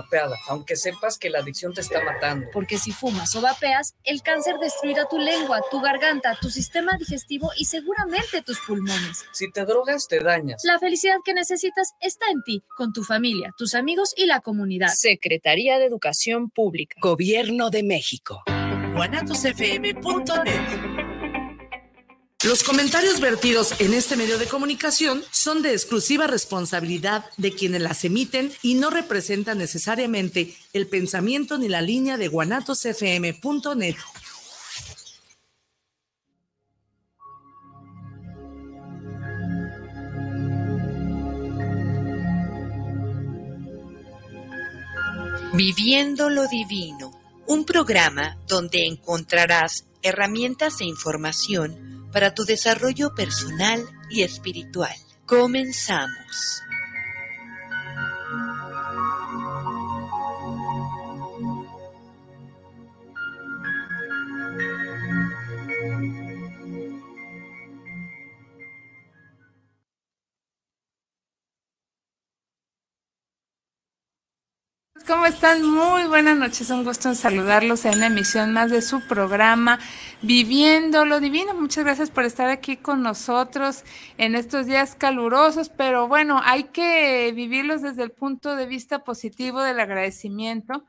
vapeada, aunque sepas que la adicción te está matando. Porque si fumas o vapeas, el cáncer destruirá tu lengua, tu garganta, tu sistema digestivo y seguramente tus pulmones. Si te drogas, te dañas. La felicidad que necesitas está en ti, con tu familia, tus amigos y la comunidad. Secretaría de Educación Pública. Gobierno de México. guanatosfm.net los comentarios vertidos en este medio de comunicación son de exclusiva responsabilidad de quienes las emiten y no representan necesariamente el pensamiento ni la línea de guanatosfm.net. Viviendo lo Divino, un programa donde encontrarás herramientas e información para tu desarrollo personal y espiritual. Comenzamos. ¿Cómo están? Muy buenas noches. Un gusto en saludarlos en una emisión más de su programa Viviendo lo Divino. Muchas gracias por estar aquí con nosotros en estos días calurosos, pero bueno, hay que vivirlos desde el punto de vista positivo del agradecimiento,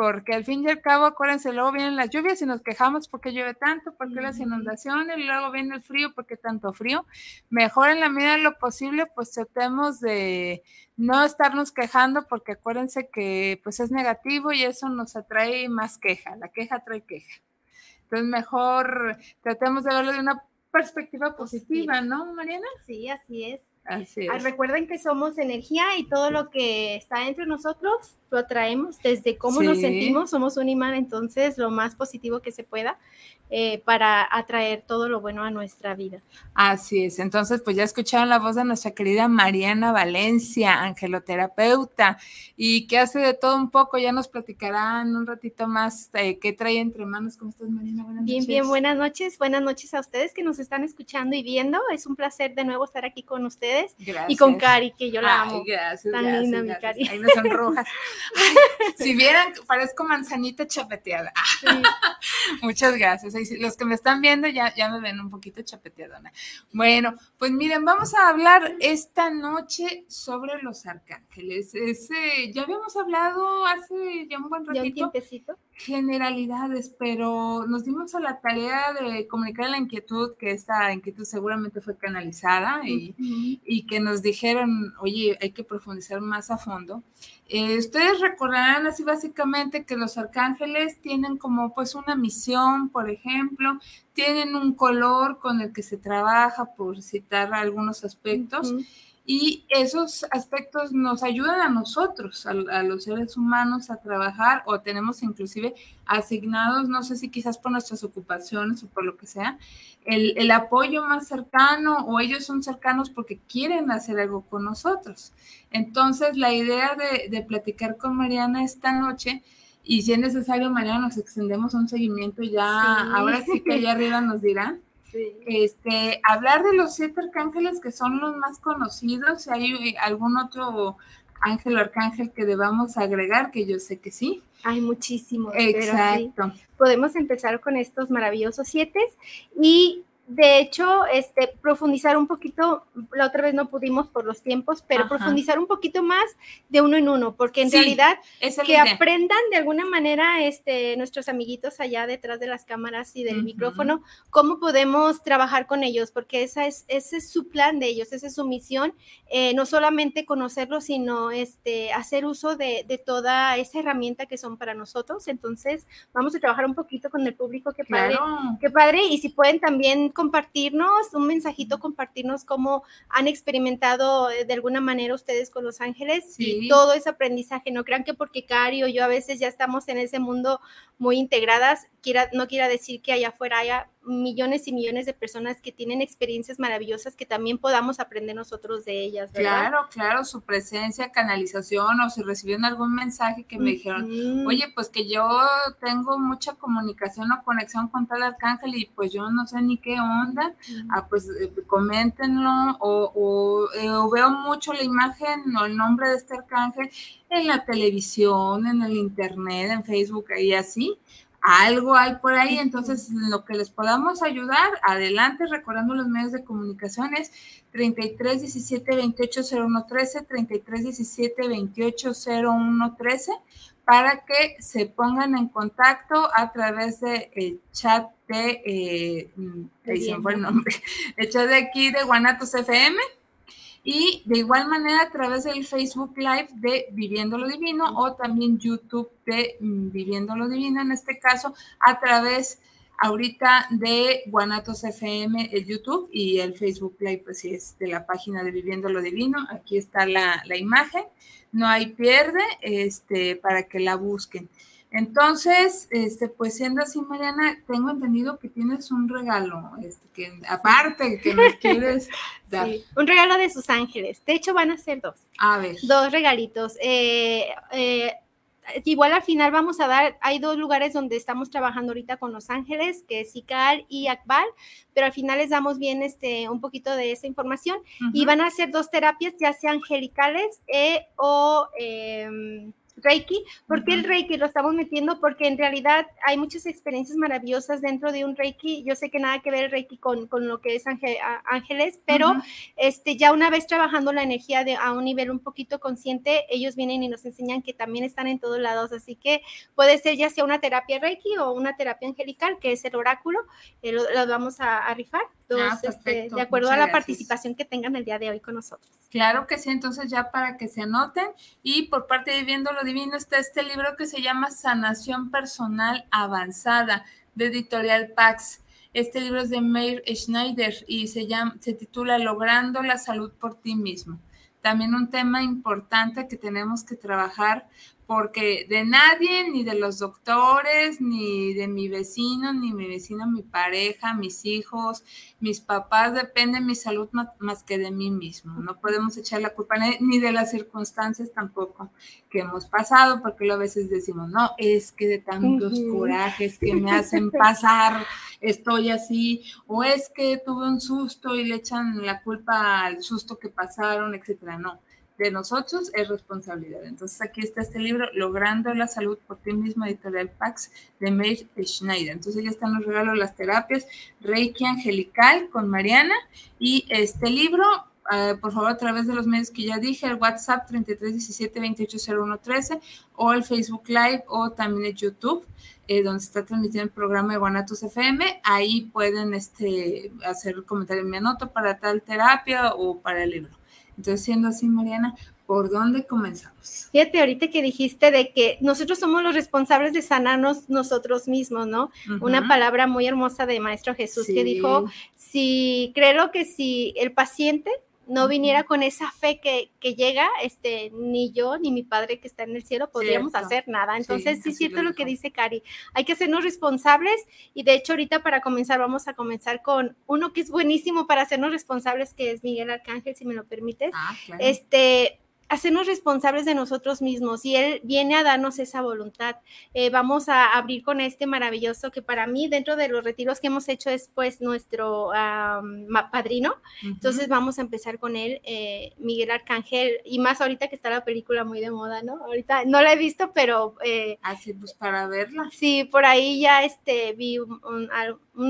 porque al fin y al cabo, acuérdense, luego vienen las lluvias y nos quejamos porque llueve tanto, porque las inundaciones, y luego viene el frío, porque tanto frío. Mejor en la medida de lo posible, pues tratemos de no estarnos quejando, porque acuérdense que pues es negativo y eso nos atrae más queja, la queja trae queja. Entonces mejor tratemos de verlo de una perspectiva positiva, ¿no, Mariana? Sí, así es. Así ah, es. Recuerden que somos energía y todo lo que está entre nosotros lo atraemos desde cómo nos sentimos, somos un imán, entonces lo más positivo que se pueda eh, para atraer todo lo bueno a nuestra vida. Así es, entonces pues ya escucharon la voz de nuestra querida Mariana Valencia, angeloterapeuta, y que hace de todo un poco, ya nos platicarán un ratito más eh, qué trae entre manos. ¿Cómo estás Mariana? Buenas bien, bien, buenas noches, buenas noches a ustedes que nos están escuchando y viendo, es un placer de nuevo estar aquí con ustedes y con Cari, que yo la amo. Gracias, Tan gracias, linda gracias. mi Cari. Ahí me sonrojas. si vieran, parezco manzanita chapeteada. Muchas gracias. Los que me están viendo ya, ya me ven un poquito chapeteadona. Bueno, pues miren, vamos a hablar esta noche sobre los arcángeles. Ese, ya habíamos hablado hace ya un buen ratito. Ya un tiempecito. Generalidades, pero nos dimos a la tarea de comunicar la inquietud, que esta inquietud seguramente fue canalizada y, y que nos dijeron, oye, hay que profundizar más a fondo. Eh, ustedes recordarán así básicamente que los arcángeles tienen como pues una misión, por ejemplo, tienen un color con el que se trabaja, por citar algunos aspectos, y esos aspectos nos ayudan a nosotros, a, a, los seres humanos, a trabajar, o tenemos inclusive asignados, no sé si quizás por nuestras ocupaciones o por lo que sea, el, el, apoyo más cercano o ellos son cercanos porque quieren hacer algo con nosotros. Entonces, la idea de, de platicar con Mariana esta noche, y si es necesario, Mariana, nos extendemos un seguimiento ya, sí. ahora sí que allá arriba nos dirán. Sí. Este, hablar de los siete arcángeles que son los más conocidos, si hay algún otro ángel o arcángel que debamos agregar, que yo sé que sí. Hay muchísimos. Exacto. Sí. Podemos empezar con estos maravillosos siete y de hecho, este, profundizar un poquito, la otra vez no pudimos por los tiempos, pero Ajá. profundizar un poquito más de uno en uno, porque en sí, realidad que aprendan de alguna manera este, nuestros amiguitos allá detrás de las cámaras y del uh -huh. micrófono, cómo podemos trabajar con ellos, porque esa es, ese es su plan de ellos, esa es su misión, eh, no solamente conocerlos, sino este, hacer uso de, de, toda esa herramienta que son para nosotros. Entonces, vamos a trabajar un poquito con el público, qué padre, claro. qué padre, y si pueden también compartirnos, un mensajito, compartirnos cómo han experimentado eh, de alguna manera ustedes con los ángeles sí. y todo ese aprendizaje. No crean que porque Cari o yo a veces ya estamos en ese mundo muy integradas, quiera, no quiera decir que allá afuera haya millones y millones de personas que tienen experiencias maravillosas que también podamos aprender nosotros de ellas. Claro, claro, su presencia, canalización o si recibieron algún mensaje que me dijeron, oye, pues que yo tengo mucha comunicación o conexión con tal arcángel y pues yo no sé ni qué onda, ah, pues eh, coméntenlo o, eh, o veo mucho la imagen o el nombre de este arcángel en la televisión, en el internet, en Facebook y así. Algo hay por ahí, entonces lo que les podamos ayudar, adelante, recordando los medios de comunicación es 33 17 28 01 13, 33 17 28 01 13, para que se pongan en contacto a través del el chat de, eh, mm, el nombre, el chat de aquí de Guanatos FM y de igual manera a través del Facebook Live de Viviendo lo Divino o también YouTube de mm, Viviendo lo Divino, en este caso a través ahorita de Guanatos FM, el YouTube y el Facebook Live, pues sí es de la página de Viviendo lo Divino. Aquí está la, la imagen, no hay pierde este, para que la busquen. Entonces, este, pues siendo así, Mariana, tengo entendido que tienes un regalo, este, que aparte que nos quieres dar. Sí, un regalo de sus ángeles. De hecho, van a ser dos. A ver. Dos regalitos. Eh, eh, igual al final vamos a dar, hay dos lugares donde estamos trabajando ahorita con los ángeles, que es Ical y Akbal, pero al final les damos bien este, un poquito de esa información y van a ser dos terapias, ya sean angelicales eh, o... Reiki. ¿Por qué el Reiki lo estamos metiendo? Porque en realidad hay muchas experiencias maravillosas dentro de un Reiki. Yo sé que nada que ver el Reiki con, con lo que es ángeles, pero este, ya una vez trabajando la energía de, a un nivel un poquito consciente, ellos vienen y nos enseñan que también están en todos lados. Así que puede ser ya sea una terapia Reiki o una terapia angelical, que es el oráculo. Eh, lo, vamos a, rifar. Ah, este, de acuerdo a la participación que tengan el día de hoy con nosotros. Claro que sí, entonces ya para que se anoten y por parte de Viéndolo Divino está este libro que se llama Sanación Personal Avanzada de Editorial Pax. Este libro es de Meir Schneider y se, llama, se titula Logrando la salud por ti mismo. También un tema importante que tenemos que trabajar porque de nadie, ni de los doctores, ni de mi vecino, ni mi vecino, mi pareja, mis hijos, mis papás, depende mi salud más, que de mí mismo. No podemos echar la culpa ni de las circunstancias tampoco que hemos pasado, porque a veces decimos, no, es que de tantos corajes que me hacen pasar, estoy así, o es que tuve un susto y le echan la culpa al susto que pasaron, etcétera. No de nosotros es responsabilidad. Entonces aquí está este libro, Logrando la Salud por ti mismo, editorial Pax, de Meir Schneider. Entonces ya están los regalos, las terapias, Reiki Angelical con Mariana y este libro, ah, por favor, a través de los medios que ya dije, el WhatsApp 3317 o el Facebook Live o también el YouTube. Eh, donde está transmitiendo el programa de Guanatos FM, ahí pueden este, hacer comentario, me anoto para tal terapia o para el libro. Entonces, siendo así, Mariana, ¿por dónde comenzamos? Fíjate, ahorita que dijiste de que nosotros somos los responsables de sanarnos nosotros mismos, ¿no? Una palabra muy hermosa de Maestro Jesús que dijo, si creo que si el paciente no viniera con esa fe que, llega, este, ni yo ni mi padre que está en el cielo podríamos hacer nada. Entonces, sí, es cierto lo, que dice Cari, hay que hacernos responsables y de hecho ahorita para comenzar vamos a comenzar con uno que es buenísimo para hacernos responsables, que es Miguel Arcángel, si me lo permites. Ah, este, hacernos responsables de nosotros mismos y Él viene a darnos esa voluntad. Eh, vamos a abrir con este maravilloso que para mí dentro de los retiros que hemos hecho es pues nuestro padrino. Entonces vamos a empezar con él, eh, Miguel Arcángel, y más ahorita que está la película muy de moda, ¿no? Ahorita no la he visto, pero... Eh, Así pues para verla. Sí, por ahí ya este, vi un,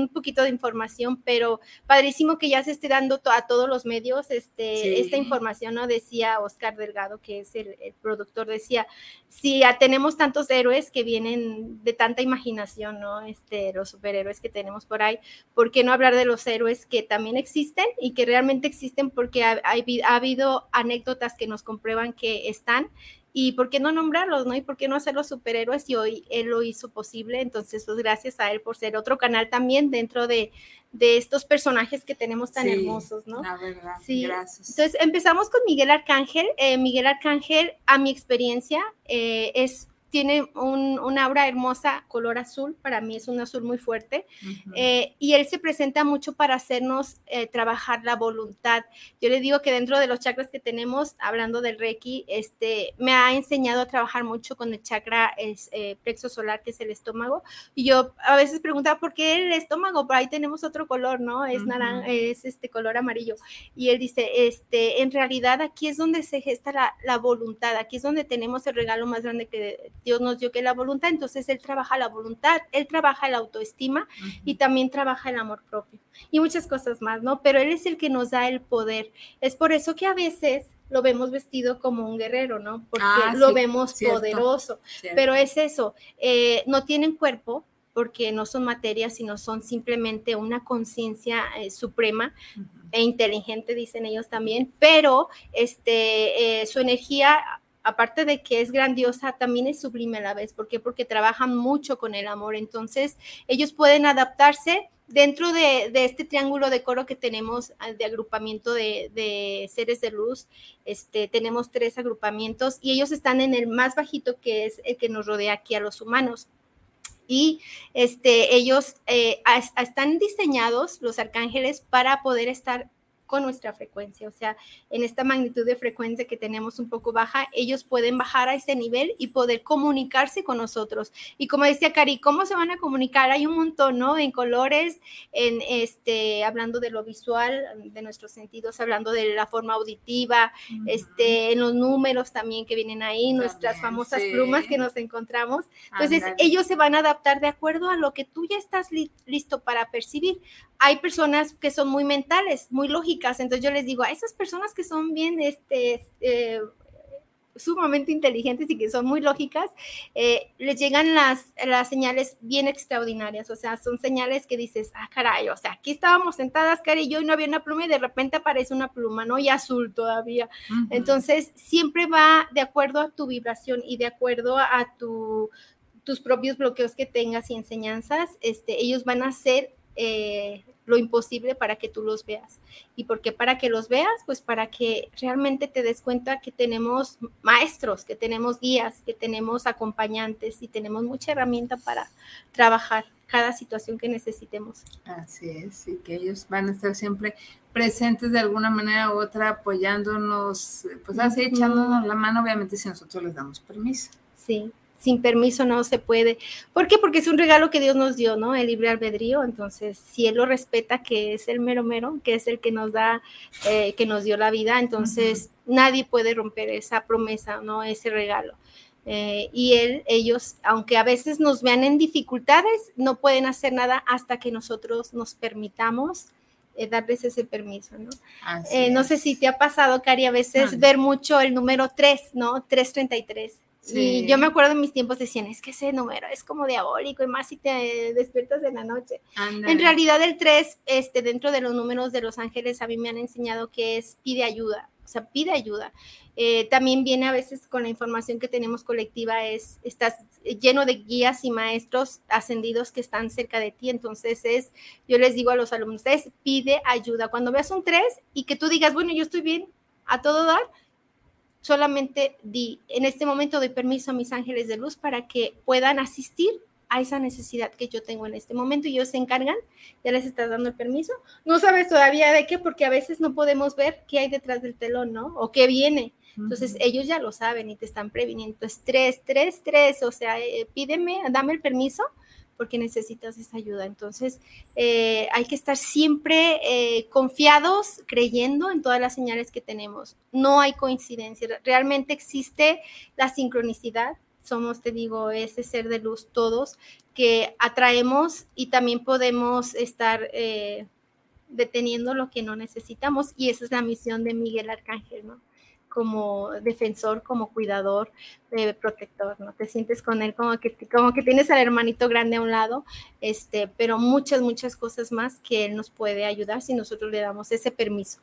poquito de información, pero padrísimo que ya se esté dando a todos los medios este, esta información, ¿no? Decía Oscar del que es el, productor, decía, si tenemos tantos héroes que vienen de tanta imaginación, ¿no? Este, los superhéroes que tenemos por ahí, ¿por qué no hablar de los héroes que también existen y que realmente existen porque ha, ha habido anécdotas que nos comprueban que están y por qué no nombrarlos, ¿no? Y por qué no hacerlos superhéroes y hoy él lo hizo posible. Entonces, pues gracias a él por ser otro canal también dentro de, de estos personajes que tenemos tan hermosos, ¿no? La verdad, sí. gracias. Entonces, empezamos con Miguel Arcángel. Eh, Miguel Arcángel, a mi experiencia, eh, es tiene un, una aura hermosa, color azul, para mí es un azul muy fuerte, eh, y él se presenta mucho para hacernos eh, trabajar la voluntad. Yo le digo que dentro de los chakras que tenemos, hablando del Reiki, este, me ha enseñado a trabajar mucho con el chakra es, eh, plexo solar, que es el estómago, y yo a veces preguntaba, ¿por qué el estómago? Por ahí tenemos otro color, ¿no? Es naranja, es este color amarillo, y él dice, este, en realidad aquí es donde se gesta la, la voluntad, aquí es donde tenemos el regalo más grande que Dios nos dio que la voluntad, entonces Él trabaja la voluntad, Él trabaja la autoestima y también trabaja el amor propio y muchas cosas más, ¿no? Pero Él es el que nos da el poder. Es por eso que a veces lo vemos vestido como un guerrero, ¿no? Porque ah, lo vemos poderoso, pero es eso, eh, no tienen cuerpo, porque no son materia, sino son simplemente una conciencia eh, suprema e inteligente, dicen ellos también, pero este, eh, su energía aparte de que es grandiosa, también es sublime a la vez. ¿Por qué? Porque trabajan mucho con el amor. Entonces, ellos pueden adaptarse dentro de, este triángulo de coro que tenemos ah, de agrupamiento de, seres de luz. Este, tenemos tres agrupamientos y ellos están en el más bajito, que es el que nos rodea aquí a los humanos y este, ellos eh, están diseñados, los arcángeles, para poder estar con nuestra frecuencia. O sea, en esta magnitud de frecuencia que tenemos un poco baja, ellos pueden bajar a ese nivel y poder comunicarse con nosotros. Y como decía Cari, ¿cómo se van a comunicar? Hay un montón, ¿no? En colores, en este, hablando de lo visual, de nuestros sentidos, hablando de la forma auditiva, este, en los números también que vienen ahí, nuestras famosas plumas que nos encontramos. Entonces, ellos se van a adaptar de acuerdo a lo que tú ya estás listo para percibir hay personas que son muy mentales, muy lógicas, entonces yo les digo, a esas personas que son bien, este, eh, sumamente inteligentes y que son muy lógicas, eh, les llegan las, las señales bien extraordinarias, o sea, son señales que dices, ah, caray, o sea, aquí estábamos sentadas, Cari y yo, y no había una pluma y de repente aparece una pluma, ¿no? Y azul todavía. Entonces, siempre va de acuerdo a tu vibración y de acuerdo a tu, tus propios bloqueos que tengas y enseñanzas, este, ellos van a ser eh, lo imposible para que tú los veas. ¿Y por qué para que los veas? Pues para que realmente te des cuenta que tenemos maestros, que tenemos guías, que tenemos acompañantes y tenemos mucha herramienta para trabajar cada situación que necesitemos. Así es, y que ellos van a estar siempre presentes de alguna manera u otra, apoyándonos, pues así, echándonos la mano, obviamente si nosotros les damos permiso. Sí, sin permiso no se puede. ¿Por qué? Porque es un regalo que Dios nos dio, ¿no? El libre albedrío. Entonces, si Él lo respeta, que es el mero mero, que es el que nos da, eh, que nos dio la vida, entonces nadie puede romper esa promesa, ¿no? Ese regalo. Eh, y él, ellos, aunque a veces nos vean en dificultades, no pueden hacer nada hasta que nosotros nos permitamos eh, darles ese permiso, ¿no? no sé si te ha pasado, Cari, a veces ver mucho el número 3, ¿no? 333 y yo me acuerdo en mis tiempos decían, es que ese número es como diabólico y más si te despiertas en la noche. En realidad el 3, este, dentro de los números de los ángeles, a mí me han enseñado que es pide ayuda, o sea, pide ayuda. Eh, también viene a veces con la información que tenemos colectiva, es, estás lleno de guías y maestros ascendidos que están cerca de ti, entonces es, yo les digo a los alumnos, es pide ayuda. Cuando veas un 3 y que tú digas, bueno, yo estoy bien, a todo dar, solamente di, en este momento doy permiso a mis ángeles de luz para que puedan asistir a esa necesidad que yo tengo en este momento y ellos se encargan, ya les estás dando el permiso. No sabes todavía de qué, porque a veces no podemos ver qué hay detrás del telón, ¿no? O qué viene. Entonces ellos ya lo saben y te están previniendo. Entonces, tres, tres, tres, o sea, eh, pídeme, dame el permiso porque necesitas esa ayuda. Entonces, eh, hay que estar siempre eh, confiados, creyendo en todas las señales que tenemos. No hay coincidencia, realmente existe la sincronicidad. Somos, te digo, ese ser de luz todos que atraemos y también podemos estar eh, deteniendo lo que no necesitamos y esa es la misión de Miguel Arcángel, ¿no? Como defensor, como cuidador, de protector, ¿no? Te sientes con él como que, como que tienes al hermanito grande a un lado, este, pero muchas, muchas cosas más que él nos puede ayudar si nosotros le damos ese permiso.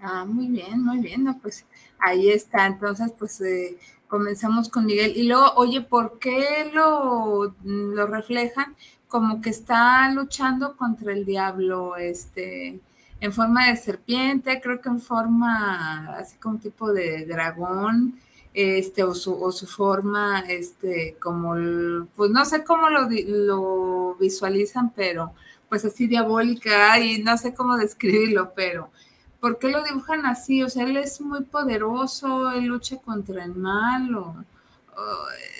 Ah, muy bien, muy bien, pues ahí está, entonces pues eh, comenzamos con Miguel y luego, oye, ¿por qué lo, lo reflejan? Como que está luchando contra el diablo, este, en forma de serpiente, creo que en forma así como tipo de dragón. este, o su, o su forma, este, como, pues no sé cómo lo, lo visualizan, pero pues así diabólica y no sé cómo describirlo, pero ¿por qué lo dibujan así? O sea, él es muy poderoso, él lucha contra el mal o,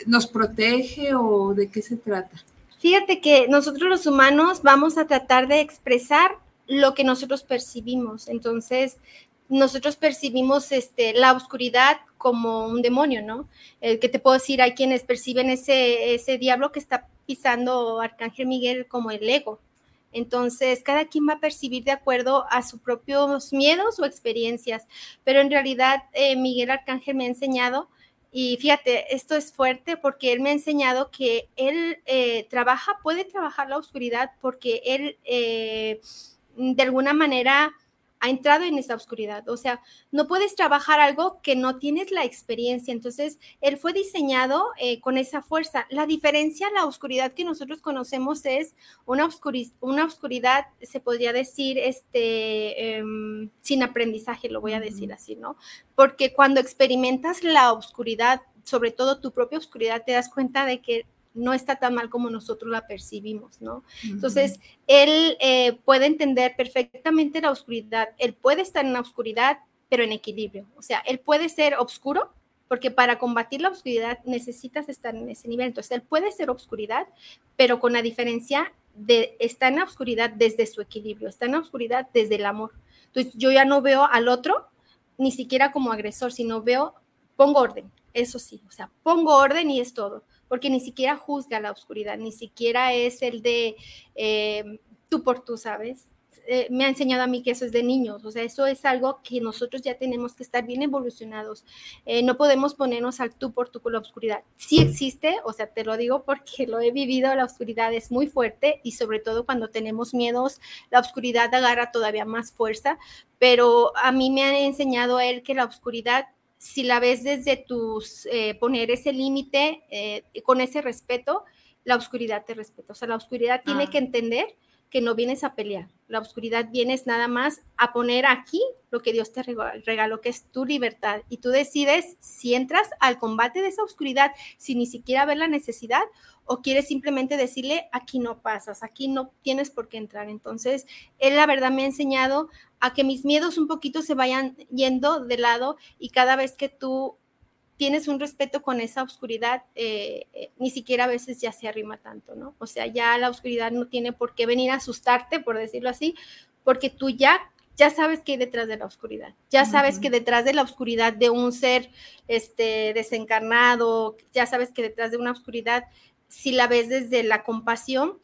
nos protege o de qué se trata. Fíjate que nosotros los humanos vamos a tratar de expresar lo que nosotros percibimos. Entonces, nosotros percibimos este, la oscuridad como un demonio, ¿no? El que te puedo decir, hay quienes perciben ese, ese diablo que está pisando Arcángel Miguel como el ego. Entonces, cada quien va a percibir de acuerdo a sus propios miedos o experiencias, pero en realidad eh, Miguel Arcángel me ha enseñado, y fíjate, esto es fuerte porque él me ha enseñado que él eh, trabaja, puede trabajar la oscuridad porque él eh, de alguna manera ha entrado en esa oscuridad. O sea, no puedes trabajar algo que no tienes la experiencia. Entonces, él fue diseñado eh, con esa fuerza. La diferencia, la oscuridad que nosotros conocemos es una, oscuridad, una oscuridad se podría decir, este, em, sin aprendizaje, lo voy a decir así, ¿no? Porque cuando experimentas la oscuridad, sobre todo tu propia oscuridad, te das cuenta de que no está tan mal como nosotros la percibimos, ¿no? Entonces, él eh, puede entender perfectamente la oscuridad, él puede estar en la oscuridad, pero en equilibrio, o sea, él puede ser oscuro, porque para combatir la oscuridad necesitas estar en ese nivel, entonces él puede ser oscuridad, pero con la diferencia de estar en la oscuridad desde su equilibrio, está en la oscuridad desde el amor. Entonces, yo ya no veo al otro ni siquiera como agresor, sino veo, pongo orden, eso sí, o sea, pongo orden y es todo porque ni siquiera juzga la oscuridad, ni siquiera es el de eh, tú por tú, ¿sabes? Eh, me ha enseñado a mí que eso es de niños, o sea, eso es algo que nosotros ya tenemos que estar bien evolucionados. Eh, no podemos ponernos al tú por tú con la oscuridad. Sí existe, o sea, te lo digo porque lo he vivido, la oscuridad es muy fuerte y sobre todo cuando tenemos miedos, la oscuridad agarra todavía más fuerza, pero a mí me ha enseñado él que la oscuridad si la ves desde tus, eh, poner ese límite eh, con ese respeto, la oscuridad te respeta. O sea, la oscuridad tiene ah. que entender que no vienes a pelear. La oscuridad vienes nada más a poner aquí lo que Dios te regaló, que es tu libertad. Y tú decides si entras al combate de esa oscuridad sin ni siquiera ver la necesidad o quieres simplemente decirle, aquí no pasas, aquí no tienes por qué entrar. Entonces, Él la verdad me ha enseñado a que mis miedos un poquito se vayan yendo de lado y cada vez que tú tienes un respeto con esa oscuridad, eh, eh, ni siquiera a veces ya se arrima tanto, ¿no? O sea, ya la oscuridad no tiene por qué venir a asustarte, por decirlo así, porque tú ya ya sabes que hay detrás de la oscuridad, ya sabes que detrás de la oscuridad de un ser este, desencarnado, ya sabes que detrás de una oscuridad, si la ves desde la compasión,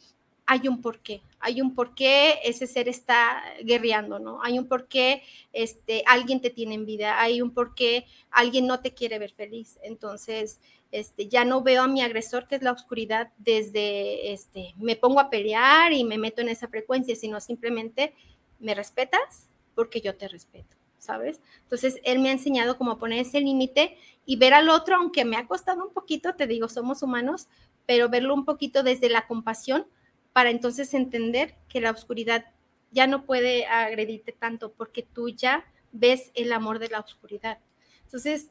hay un porqué, hay un porqué ese ser está guerreando, ¿no? Hay un porqué este, alguien te tiene en vida, hay un porqué alguien no te quiere ver feliz. Entonces, este, ya no veo a mi agresor, que es la oscuridad, desde, este, me pongo a pelear y me meto en esa frecuencia, sino simplemente me respetas porque yo te respeto. ¿sabes? Entonces, él me ha enseñado cómo poner ese límite y ver al otro, aunque me ha costado un poquito, te digo, somos humanos, pero verlo un poquito desde la compasión, para entonces entender que la oscuridad ya no puede agredirte tanto porque tú ya ves el amor de la oscuridad. Entonces,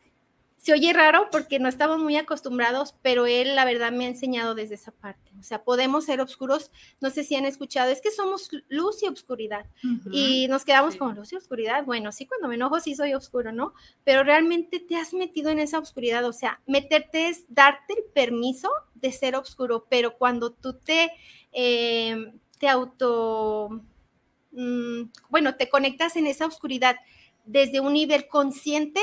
se oye raro porque no estamos muy acostumbrados, pero él la verdad me ha enseñado desde esa parte. O sea, podemos ser oscuros, no sé si han escuchado, es que somos luz y oscuridad. Y nos quedamos como luz y oscuridad. Bueno, sí, cuando me enojo sí soy oscuro, ¿no? Pero realmente te has metido en esa oscuridad. O sea, meterte es darte el permiso de ser oscuro, pero cuando tú te eh, te auto, mm, bueno, te conectas en esa oscuridad desde un nivel consciente,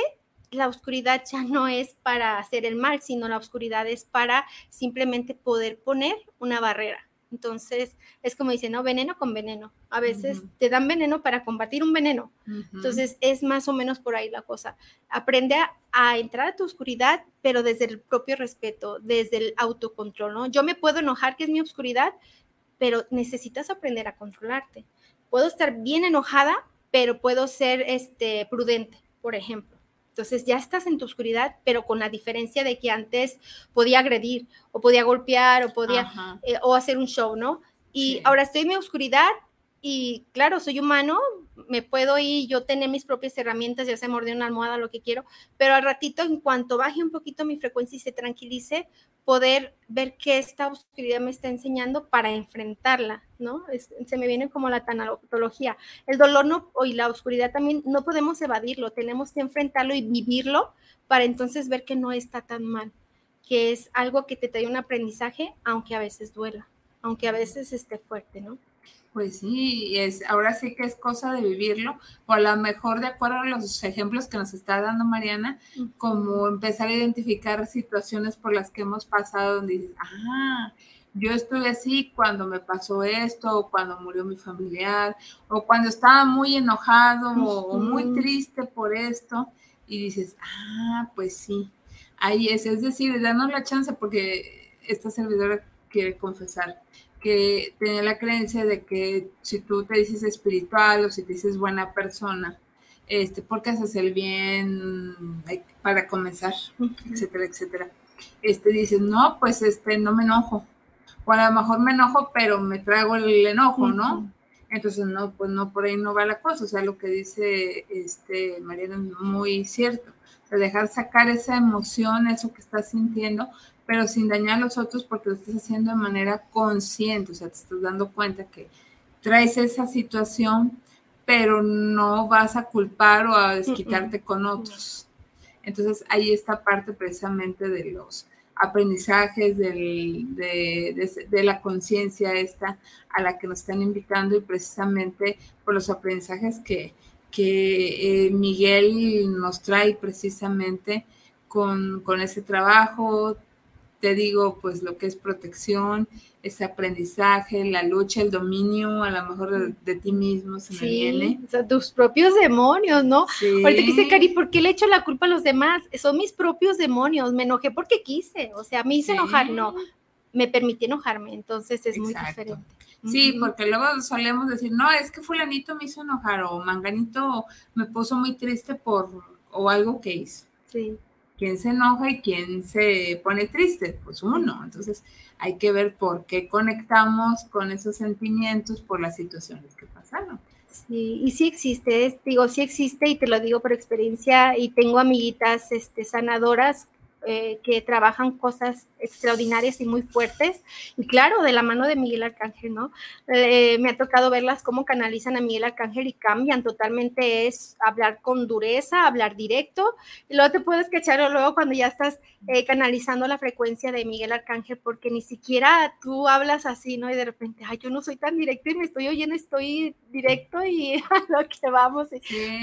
la oscuridad ya no es para hacer el mal, sino la oscuridad es para simplemente poder poner una barrera. Entonces, es como dicen, ¿no? Veneno con veneno. A veces te dan veneno para combatir un veneno. Entonces, es más o menos por ahí la cosa. Aprende a, a, entrar a tu oscuridad, pero desde el propio respeto, desde el autocontrol, ¿no? Yo me puedo enojar, que es mi oscuridad, pero necesitas aprender a controlarte. Puedo estar bien enojada, pero puedo ser este, prudente, por ejemplo. Entonces ya estás en tu oscuridad, pero con la diferencia de que antes podía agredir o podía golpear o podía eh, o hacer un show, ¿no? Y ahora estoy en mi oscuridad y claro, soy humano, me puedo ir, yo tener mis propias herramientas, ya sea morder una almohada, lo que quiero, pero al ratito, en cuanto baje un poquito mi frecuencia y se tranquilice, poder ver qué esta oscuridad me está enseñando para enfrentarla, ¿no? se me viene como la tanatología. El dolor no, y la oscuridad también no podemos evadirlo, tenemos que enfrentarlo y vivirlo para entonces ver que no está tan mal, que es algo que te trae un aprendizaje, aunque a veces duela, aunque a veces esté fuerte, ¿no? Pues sí, es, ahora sí que es cosa de vivirlo, o a lo mejor de acuerdo a los ejemplos que nos está dando Mariana, como empezar a identificar situaciones por las que hemos pasado, donde dices, ah, yo estuve así cuando me pasó esto, o cuando murió mi familiar, o cuando estaba muy enojado o, muy triste por esto, y dices, ah, pues sí, ahí es, es decir, danos la chance porque esta servidora quiere confesar que tenía la creencia de que si tú te dices espiritual o si te dices buena persona, este, porque haces el bien para comenzar, etcétera, etcétera. Este, dices, no, pues este, no me enojo. O a lo mejor me enojo, pero me trago el enojo, ¿no? Entonces, no, pues no, por ahí no va la cosa. O sea, lo que dice este, Mariana es muy cierto. O dejar sacar esa emoción, eso que estás sintiendo, pero sin dañar a los otros porque lo estás haciendo de manera consciente, o sea, te estás dando cuenta que traes esa situación, pero no vas a culpar o a desquitarte con otros. Entonces, ahí está parte precisamente de los aprendizajes, de, la conciencia esta a la que nos están invitando y precisamente por los aprendizajes que, que eh, Miguel nos trae precisamente con, con ese trabajo, te digo, pues lo que es protección, ese aprendizaje, la lucha, el dominio, a lo mejor de, ti mismo se me viene. O sea, tus propios demonios, ¿no? Sí. Ahorita dice, Cari, ¿por qué le echo la culpa a los demás? Son mis propios demonios, me enojé porque quise, o sea, me hice enojar, no, me permití enojarme, entonces es muy diferente. Sí, porque luego solemos decir, no, es que fulanito me hizo enojar o manganito me puso muy triste por o algo que hizo. Sí. ¿Quién se enoja y quién se pone triste? Pues uno. Entonces hay que ver por qué conectamos con esos sentimientos por las situaciones que pasaron. Sí, y sí existe, digo, sí existe y te lo digo por experiencia y tengo amiguitas este, sanadoras eh, que trabajan cosas extraordinarias y muy fuertes. Y claro, de la mano de Miguel Arcángel, ¿no? Eh, me ha tocado verlas cómo canalizan a Miguel Arcángel y cambian totalmente. Es hablar con dureza, hablar directo. Y luego te puedes cachar luego cuando ya estás eh, canalizando la frecuencia de Miguel Arcángel, porque ni siquiera tú hablas así, ¿no? Y de repente, ay, yo no soy tan directo y me estoy oyendo, estoy directo y a lo que vamos.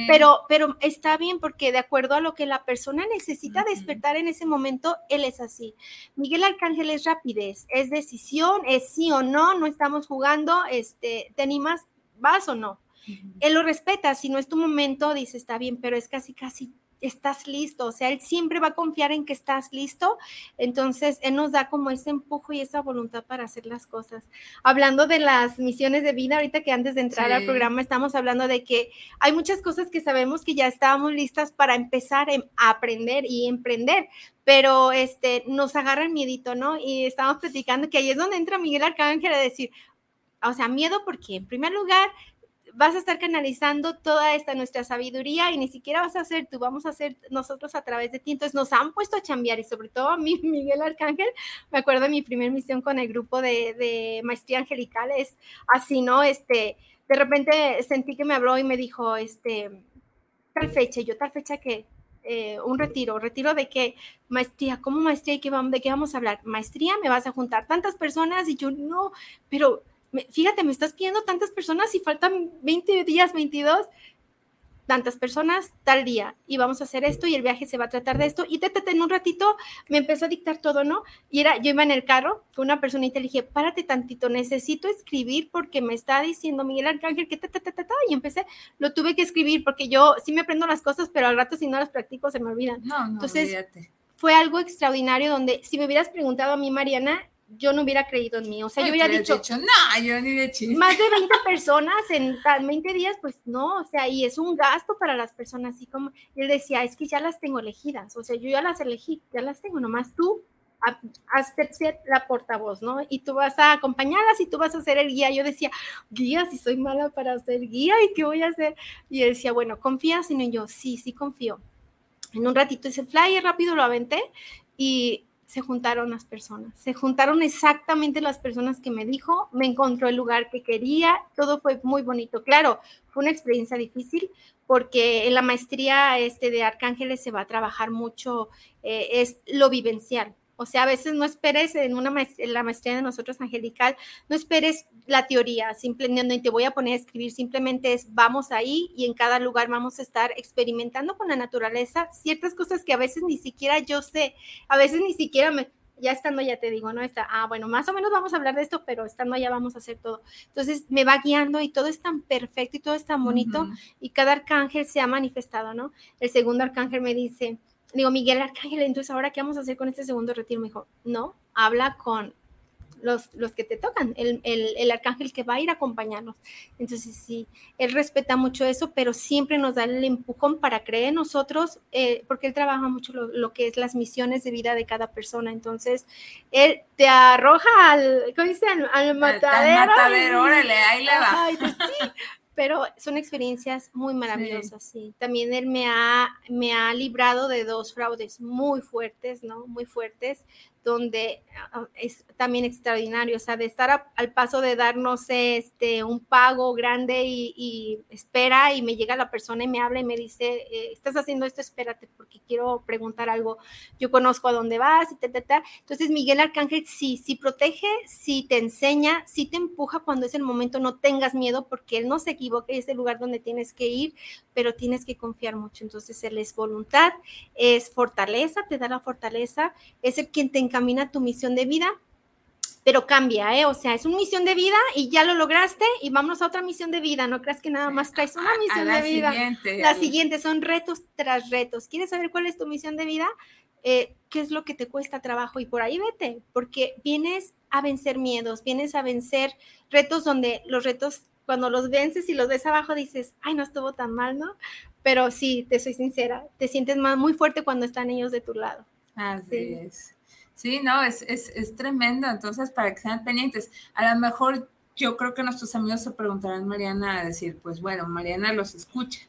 Pero, pero está bien porque de acuerdo a lo que la persona necesita despertar en ese momento, él es así. Miguel Arcángel es rapidez, es decisión, es sí o no, no estamos jugando, este, ¿te animas? ¿Vas o no? Él lo respeta, si no es tu momento, dice, está bien, pero es casi, casi estás listo, o sea, él siempre va a confiar en que estás listo, entonces él nos da como ese empujo y esa voluntad para hacer las cosas. Hablando de las misiones de vida, ahorita que antes de entrar al programa estamos hablando de que hay muchas cosas que sabemos que ya estábamos listas para empezar em, a aprender y emprender, pero este nos agarra el miedito, ¿no? Y estamos platicando que ahí es donde entra Miguel Arcángel a decir, o sea, miedo porque en primer lugar vas a estar canalizando toda esta nuestra sabiduría y ni siquiera vas a hacer tú, vamos a hacer nosotros a través de ti. Entonces nos han puesto a chambear y sobre todo a mí, Miguel Arcángel, me acuerdo de mi primera misión con el grupo de, de maestría angelical, es así, ¿no? Este, de repente sentí que me habló y me dijo, este, tal fecha, yo tal fecha que, eh, un retiro, retiro de qué, maestría, ¿cómo maestría de qué vamos a hablar? Maestría, me vas a juntar tantas personas y yo no, pero fíjate, me estás pidiendo tantas personas y faltan 20 días, 22, tantas personas tal día y vamos a hacer esto y el viaje se va a tratar de esto y te, en un ratito me empezó a dictar todo, ¿no? Y era, yo iba en el carro con una personita y le dije, párate tantito, necesito escribir porque me está diciendo Miguel Arcángel que ta, ta, ta, ta, y empecé, lo tuve que escribir porque yo sí me aprendo las cosas, pero al rato si no las practico se me olvidan. No, no, Entonces, fue algo extraordinario donde si me hubieras preguntado a mí, Mariana, yo no hubiera creído en mí. O sea, yo hubiera dicho, no, yo ni de chiste. Más de 20 personas en 20 días, pues no, o sea, y es un gasto para las personas, así como él decía, es que ya las tengo elegidas, o sea, yo ya las elegí, ya las tengo, nomás tú a, hacerse la portavoz, ¿no? Y tú vas a acompañarlas y tú vas a ser el guía. Yo decía, guía, si soy mala para ser guía, ¿y qué voy a hacer? Y él decía, bueno, ¿confías? Y yo, sí, sí confío. En un ratito ese flyer rápido lo aventé y se juntaron las personas, se juntaron exactamente las personas que me dijo, me encontró el lugar que quería, todo fue muy bonito. Claro, fue una experiencia difícil porque en la maestría este de Arcángeles se va a trabajar mucho, eh, es lo vivencial, o sea, a veces no esperes en, una en la maestría de nosotros angelical, no esperes la teoría, simplemente te voy a poner a escribir, simplemente es vamos ahí y en cada lugar vamos a estar experimentando con la naturaleza ciertas cosas que a veces ni siquiera yo sé, a veces ni siquiera me, ya estando ya te digo, ¿no? Está, ah, bueno, más o menos vamos a hablar de esto, pero estando allá vamos a hacer todo. Entonces me va guiando y todo es tan perfecto y todo es tan bonito y cada arcángel se ha manifestado, ¿no? El segundo arcángel me dice, digo, Miguel Arcángel, entonces ahora qué vamos a hacer con este segundo retiro? Me dijo, no, habla con los, los que te tocan, el, el, el, arcángel que va a ir a acompañarnos. Entonces, sí, él respeta mucho eso, pero siempre nos da el empujón para creer en nosotros, eh, porque él trabaja mucho lo, lo, que es las misiones de vida de cada persona. Entonces, él te arroja al, ¿cómo dice? Al, al matadero. Al matadero, órale, ahí le va. Ay, pues, sí, pero son experiencias muy maravillosas, sí. sí. También él me ha, me ha librado de dos fraudes muy fuertes, ¿no? Muy fuertes, donde ah, es también extraordinario, o sea, de estar al paso de darnos este, un pago grande y, espera y me llega la persona y me habla y me dice, eh, estás haciendo esto, espérate porque quiero preguntar algo, yo conozco a dónde vas y ta, ta, ta. Entonces Miguel Arcángel sí, sí protege, sí te enseña, sí te empuja cuando es el momento, no tengas miedo porque él no se equivoca, es el lugar donde tienes que ir, pero tienes que confiar mucho. Entonces él es voluntad, es fortaleza, te da la fortaleza, es el quien te encarga camina tu misión de vida, pero cambia, ¿eh? O sea, es una misión de vida y ya lo lograste y vamos a otra misión de vida. No creas que nada más traes una misión de vida. la siguiente son retos tras retos. ¿Quieres saber cuál es tu misión de vida? Eh, ¿Qué es lo que te cuesta trabajo? Y por ahí vete, porque vienes a vencer miedos, vienes a vencer retos donde los retos, cuando los vences y los ves abajo, dices, ay, no estuvo tan mal, ¿no? Pero sí, te soy sincera, te sientes más, muy fuerte cuando están ellos de tu lado. Así es. Sí, no, es, es, es tremendo. Entonces, para que sean pendientes, a lo mejor yo creo que nuestros amigos se preguntarán, Mariana, a decir, pues bueno, Mariana los escucha,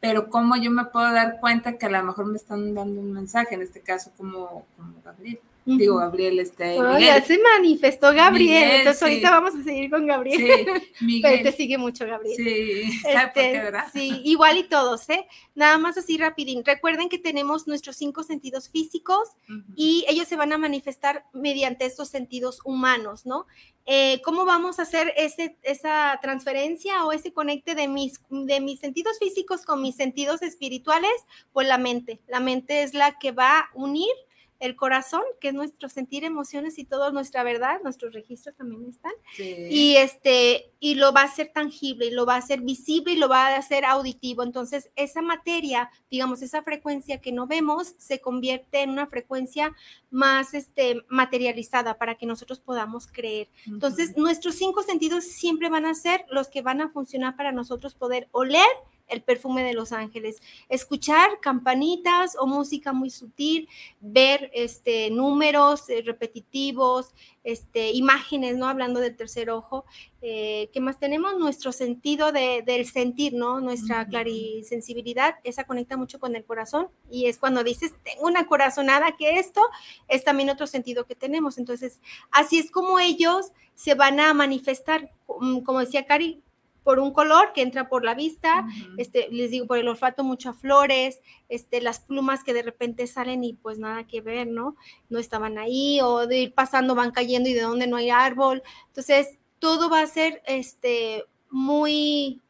pero ¿cómo yo me puedo dar cuenta que a lo mejor me están dando un mensaje, en este caso como, como Gabriel? Digo, Gabriel, este. ya se manifestó Gabriel, entonces ahorita vamos a seguir con Gabriel. Sí, Pero te sigue mucho, Gabriel. Sí, este, sí, igual y todos, ¿eh? Nada más así rapidín. Recuerden que tenemos nuestros cinco sentidos físicos y ellos se van a manifestar mediante estos sentidos humanos, ¿no? Eh, ¿Cómo vamos a hacer ese, esa transferencia o ese conecte de mis, de mis sentidos físicos con mis sentidos espirituales? Pues la mente. La mente es la que va a unir el corazón, que es nuestro sentir emociones y toda nuestra verdad, nuestros registros también están. Y este y lo va a hacer tangible, y lo va a hacer visible y lo va a hacer auditivo. Entonces, esa materia, digamos, esa frecuencia que no vemos se convierte en una frecuencia más este materializada para que nosotros podamos creer. Entonces, nuestros cinco sentidos siempre van a ser los que van a funcionar para nosotros poder oler el perfume de los ángeles. Escuchar campanitas o música muy sutil, ver este, números eh, repetitivos, este, imágenes, ¿no? Hablando del tercer ojo. Eh, ¿Qué más tenemos? Nuestro sentido de, del sentir, ¿no? Nuestra clarisensibilidad, esa conecta mucho con el corazón y es cuando dices, tengo una corazonada, que esto es también otro sentido que tenemos. Entonces, así es como ellos se van a manifestar, como decía Cari, por un color que entra por la vista, este, les digo, por el olfato muchas flores, este, las plumas que de repente salen y pues nada que ver, ¿no? No estaban ahí, o de ir pasando van cayendo y de donde no hay árbol. Entonces, todo va a ser este, muy,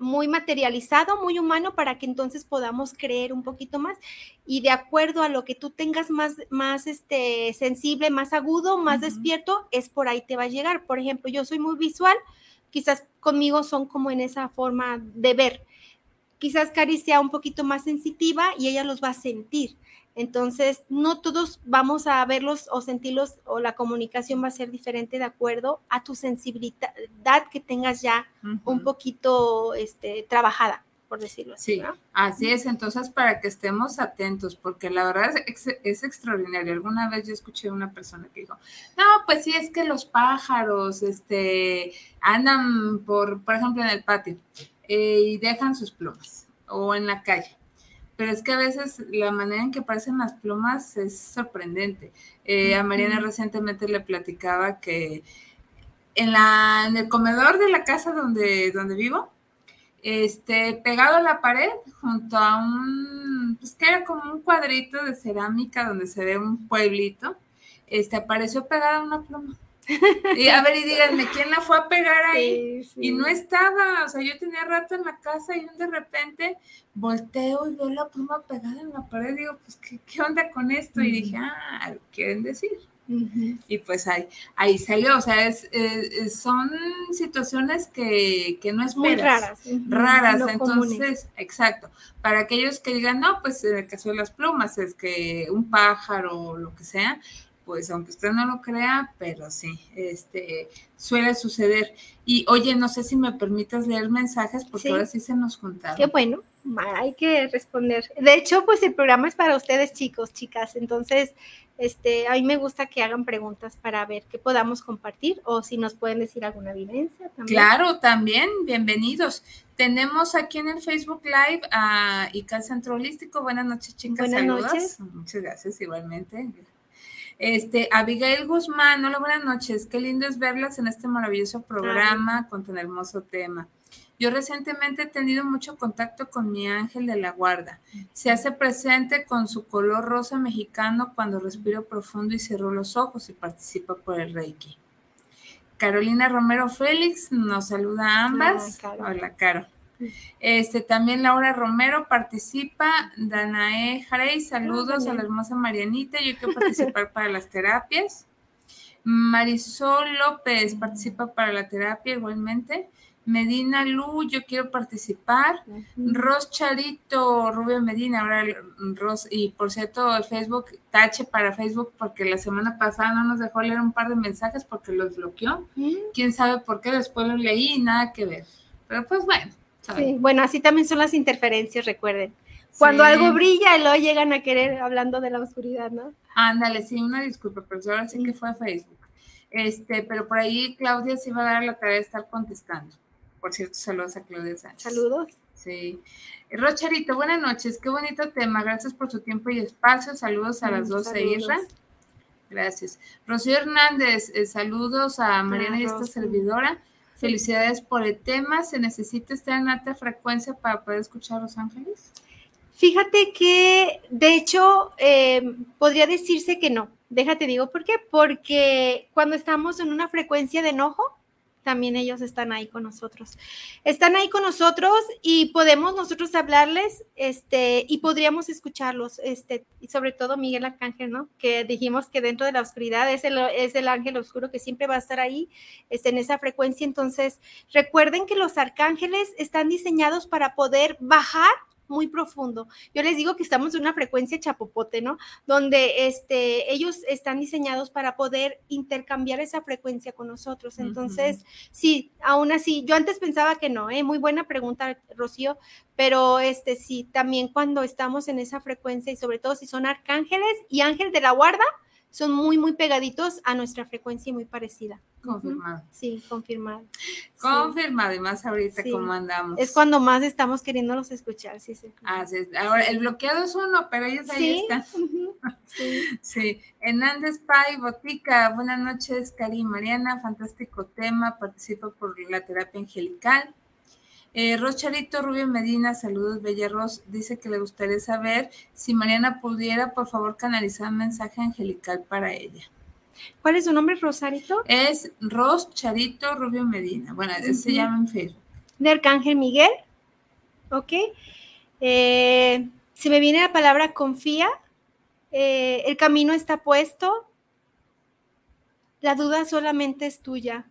muy materializado, muy humano, para que entonces podamos creer un poquito más. Y de acuerdo a lo que tú tengas más, más este, sensible, más agudo, más despierto, es por ahí te va a llegar. Por ejemplo, yo soy muy visual, quizás conmigo son como en esa forma de ver. Quizás Cari sea un poquito más sensitiva y ella los va a sentir. Entonces, no todos vamos a verlos o sentirlos o la comunicación va a ser diferente de acuerdo a tu sensibilidad que tengas ya un poquito este, trabajada por decirlo así. Sí, así es. Entonces, para que estemos atentos, porque la verdad es, es, extraordinario. Alguna vez yo escuché a una persona que dijo, no, pues sí, es que los pájaros este, andan, por, por ejemplo, en el patio eh, y dejan sus plumas o en la calle. Pero es que a veces la manera en que aparecen las plumas es sorprendente. Eh, a Mariana recientemente le platicaba que en, la, en el comedor de la casa donde, donde vivo, este, pegado a la pared, junto a un, pues que era como un cuadrito de cerámica donde se ve un pueblito, este, apareció pegada una pluma. Y a ver, y díganme, ¿quién la fue a pegar ahí? Y no estaba, o sea, yo tenía rato en la casa y de repente volteo y veo la pluma pegada en la pared. Digo, pues, ¿qué, qué onda con esto? Y dije, ah, quieren decir? Y pues ahí, ahí salió, o sea, es, son situaciones que, no es muy raras. Raras, entonces, exacto. Para aquellos que digan, no, pues en el caso de las plumas es que un pájaro o lo que sea, pues aunque usted no lo crea, pero sí, este, suele suceder. Y oye, no sé si me permitas leer mensajes porque ahora sí se nos contaron. Qué bueno, hay que responder. De hecho, pues el programa es para ustedes chicos, chicas, entonces este, a mí me gusta que hagan preguntas para ver qué podamos compartir o si nos pueden decir alguna vivencia también. Claro, también, bienvenidos. Tenemos aquí en el Facebook Live a ICAL Centro Holístico. Buenas noches, chicas. Buenas noches. Muchas gracias, igualmente. Este, Abigail Guzmán, hola, buenas noches. Qué lindo es verlas en este maravilloso programa con tan hermoso tema. Yo recientemente he tenido mucho contacto con mi ángel de la guarda. Se hace presente con su color rosa mexicano cuando respiro profundo y cierro los ojos y participa por el Reiki. Carolina Romero Félix nos saluda a ambas. Hola, Caro. Este, también Laura Romero participa. Danae Jarey, saludos a la hermosa Marianita. Yo quiero participar para las terapias. Marisol López participa para la terapia igualmente. Medina Lu, yo quiero participar. Ros Charito, Rubio Medina, ahora Ros, y por cierto, el Facebook, tache para Facebook, porque la semana pasada no nos dejó leer un par de mensajes porque los bloqueó. Quién sabe por qué, después los leí y nada que ver. Pero pues bueno. Sí, bueno, así también son las interferencias, recuerden. Cuando algo brilla, lo llegan a querer hablando de la oscuridad, ¿no? Ándale, sí, una disculpa, pero ahora sí que fue Facebook. Este, pero por ahí Claudia sí va a dar la tarea de estar contestando. Por cierto, saludos a Claudia Sánchez. Saludos. Sí. Rocharito, buenas noches. Qué bonito tema. Gracias por su tiempo y espacio. Saludos a las 12 Isra. Gracias. Rocío Hernández, eh, saludos a Mariana y esta servidora. Felicidades por el tema. ¿Se necesita estar en alta frecuencia para poder escuchar Los Ángeles? Fíjate que, de hecho, eh, podría decirse que no. Déjate digo, ¿por qué? Porque cuando estamos en una frecuencia de enojo, también ellos están ahí con nosotros. Están ahí con nosotros y podemos nosotros hablarles, este, y podríamos escucharlos, este, y sobre todo Miguel Arcángel, ¿no? Que dijimos que dentro de la oscuridad es el, es el ángel oscuro que siempre va a estar ahí, este, en esa frecuencia. Entonces, recuerden que los arcángeles están diseñados para poder bajar muy profundo. Yo les digo que estamos en una frecuencia chapopote, ¿no? Donde este, ellos están diseñados para poder intercambiar esa frecuencia con nosotros. Entonces, sí, aún así, yo antes pensaba que no, ¿eh? Muy buena pregunta, Rocío, pero este sí, también cuando estamos en esa frecuencia y sobre todo si son arcángeles y ángel de la guarda, son muy, muy pegaditos a nuestra frecuencia y muy parecida. Confirmado. Sí, confirmado. Confirmado, y más ahorita cómo andamos. Es cuando más estamos queriéndolos escuchar, sí, sí. Ah, sí. Ahora, el bloqueado es uno, pero ellos ahí están. sí. sí. Hernández Pai, Botica, buenas noches, Cari Mariana, fantástico tema, participo por la terapia angelical. Eh, Rocharito Rubio Medina, saludos, Bella Ros, dice que le gustaría saber si Mariana pudiera, por favor, canalizar un mensaje angelical para ella. ¿Cuál es su nombre, Rosarito? Es Ros Charito Rubio Medina. Bueno, se llama en Facebook. De Arcángel Miguel. Ok. Eh, si me viene la palabra confía, eh, el camino está puesto, la duda solamente es tuya.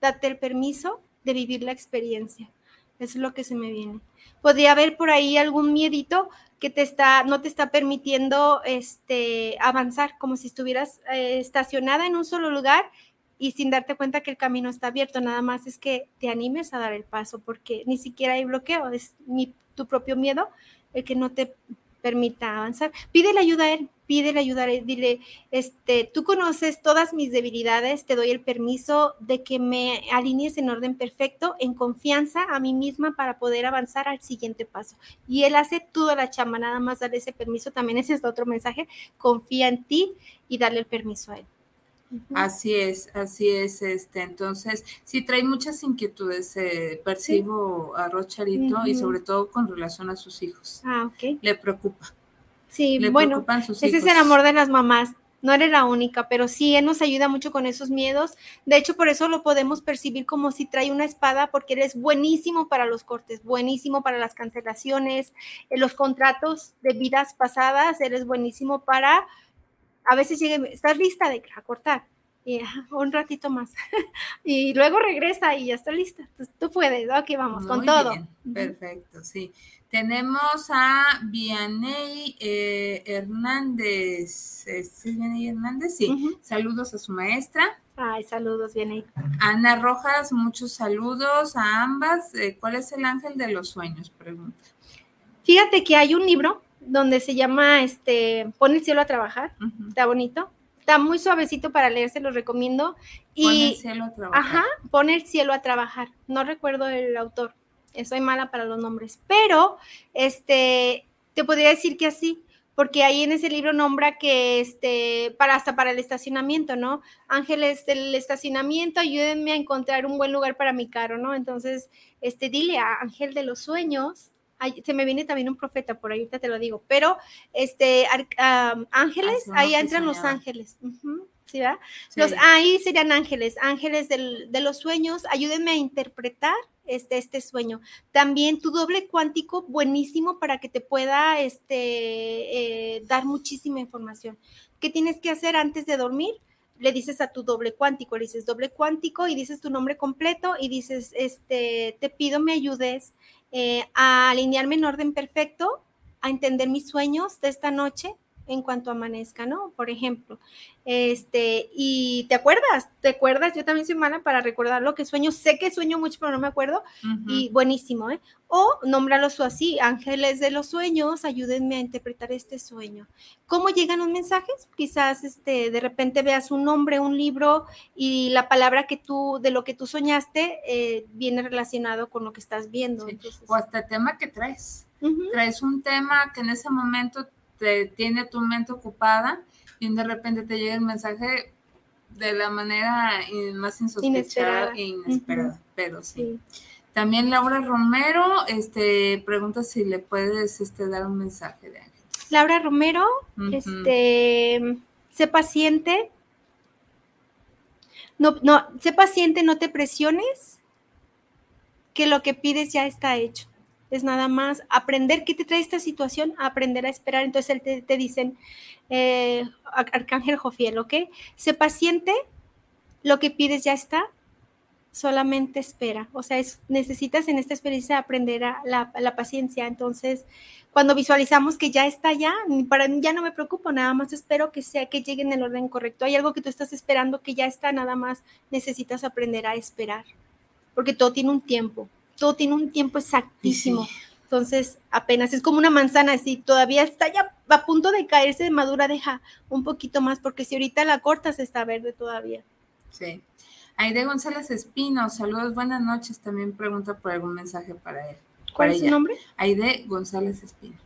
Date el permiso de vivir la experiencia. Es lo que se me viene. Podría haber por ahí algún miedito que te está, no te está permitiendo este, avanzar, como si estuvieras eh, estacionada en un solo lugar y sin darte cuenta que el camino está abierto, nada más es que te animes a dar el paso, porque ni siquiera hay bloqueo, es ni tu propio miedo el que no te permita avanzar. Pídele ayuda a él, pídele ayuda a él, dile, este, tú conoces todas mis debilidades, te doy el permiso de que me alinees en orden perfecto, en confianza a mí misma para poder avanzar al siguiente paso. Y él hace toda la chamba, nada más darle ese permiso, también ese es otro mensaje, confía en ti y darle el permiso a él. Así es, así es, este, entonces, sí trae muchas inquietudes, eh, percibo a Rocharito y sobre todo con relación a sus hijos. Ah, ok. Le preocupa. Sí, bueno, ese es el amor de las mamás. No eres la única, pero sí, él nos ayuda mucho con esos miedos. De hecho, por eso lo podemos percibir como si trae una espada, porque él es buenísimo para los cortes, buenísimo para las cancelaciones, en los contratos de vidas pasadas, él es buenísimo para a veces llega, estás lista de a cortar, y un ratito más. y luego regresa y ya está lista. Entonces, tú puedes, ok, vamos, con todo. Perfecto, sí. Tenemos a Vianey eh, Hernández. ¿Sí, Vianey Hernández? Sí. Saludos a su maestra. Ay, saludos, Vianey. Ana Rojas, muchos saludos a ambas. Eh, ¿Cuál es el ángel de los sueños? Pregunta. Fíjate que hay un libro donde se llama este Pon el cielo a trabajar. Está bonito. Está muy suavecito para leer, se lo recomiendo. Y, pon el cielo a trabajar. Ajá, pon el cielo a trabajar. No recuerdo el autor. Soy mala para los nombres. Pero, este, te podría decir que así, porque ahí en ese libro nombra que este, para hasta para el estacionamiento, ¿no? Ángeles del estacionamiento, ayúdenme a encontrar un buen lugar para mi carro, ¿no? Entonces, este, dile a Ángel de los Sueños se me viene también un profeta, por ahí ahorita te lo digo, pero este, ángeles, ahí entran los ángeles. ¿Sí, Los, ahí serían ángeles, ángeles de los sueños, ayúdenme a interpretar este, este sueño. También tu doble cuántico, buenísimo para que te pueda este, eh, dar muchísima información. ¿Qué tienes que hacer antes de dormir? Le dices a tu doble cuántico, le dices doble cuántico y dices tu nombre completo y dices, este, te pido me ayudes eh, a alinearme en orden perfecto, a entender mis sueños de esta noche en cuanto amanezca, ¿no? Por ejemplo, este, y te acuerdas, te acuerdas, yo también soy mala para recordar lo que sueño, sé que sueño mucho, pero no me acuerdo, y buenísimo, ¿eh? O nómbralo así, ángeles de los sueños, ayúdenme a interpretar este sueño. ¿Cómo llegan los mensajes? Quizás este, de repente veas un nombre, un libro, y la palabra que tú, de lo que tú soñaste, eh, viene relacionado con lo que estás viendo. o hasta el tema que traes. Traes un tema que en ese momento te tiene tu mente ocupada y de repente te llega el mensaje de la manera más insospechada e inesperada, pero sí. También Laura Romero este, pregunta si le puedes este, dar un mensaje de Ángel. Laura Romero, este, sé paciente. No, no, sé paciente, no te presiones, que lo que pides ya está hecho es nada más aprender qué te trae esta situación, aprender a esperar. Entonces él te, te dicen, eh, Arcángel Jofiel, ¿ok? Sé paciente, lo que pides ya está, solamente espera. O sea, es, necesitas en esta experiencia aprender a la, la, paciencia. Entonces, cuando visualizamos que ya está ya, para ya no me preocupo, nada más espero que sea que llegue en el orden correcto. Hay algo que tú estás esperando que ya está, nada más necesitas aprender a esperar, porque todo tiene un tiempo todo tiene un tiempo exactísimo. Entonces, apenas es como una manzana, si todavía está ya a punto de caerse de madura, deja un poquito más, porque si ahorita la cortas está verde todavía. Sí. Aide González Espino, saludos, buenas noches. También pregunta por algún mensaje para él. ¿Cuál es su nombre? Aide González Espino.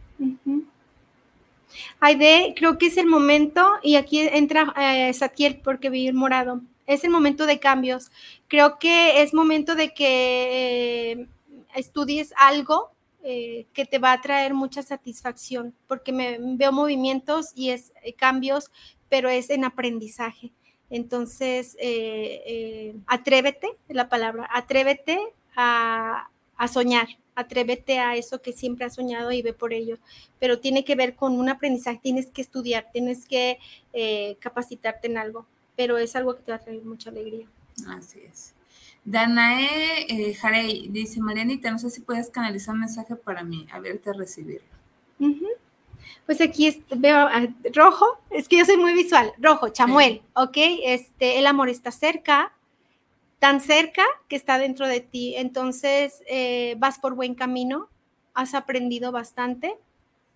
Aide, creo que es el momento, y aquí entra eh, Satiel porque vi morado es el momento de cambios. Creo que es momento de que eh, estudies algo eh, que te va a traer mucha satisfacción, porque me veo movimientos y es eh, cambios, pero es en aprendizaje. Entonces, atrévete, la palabra, atrévete a, soñar, atrévete a eso que siempre has soñado y ve por ello, pero tiene que ver con un aprendizaje, tienes que estudiar, tienes que capacitarte en algo pero es algo que te va a traer mucha alegría. Así es. Danae eh, Jarey dice, Marianita, no sé si puedes canalizar un mensaje para mí, a verte recibirlo. Pues Pues aquí veo ah, rojo, es que yo soy muy visual, rojo, chamuel, ¿ok? Este, el amor está cerca, tan cerca que está dentro de ti, entonces eh, vas por buen camino, has aprendido bastante,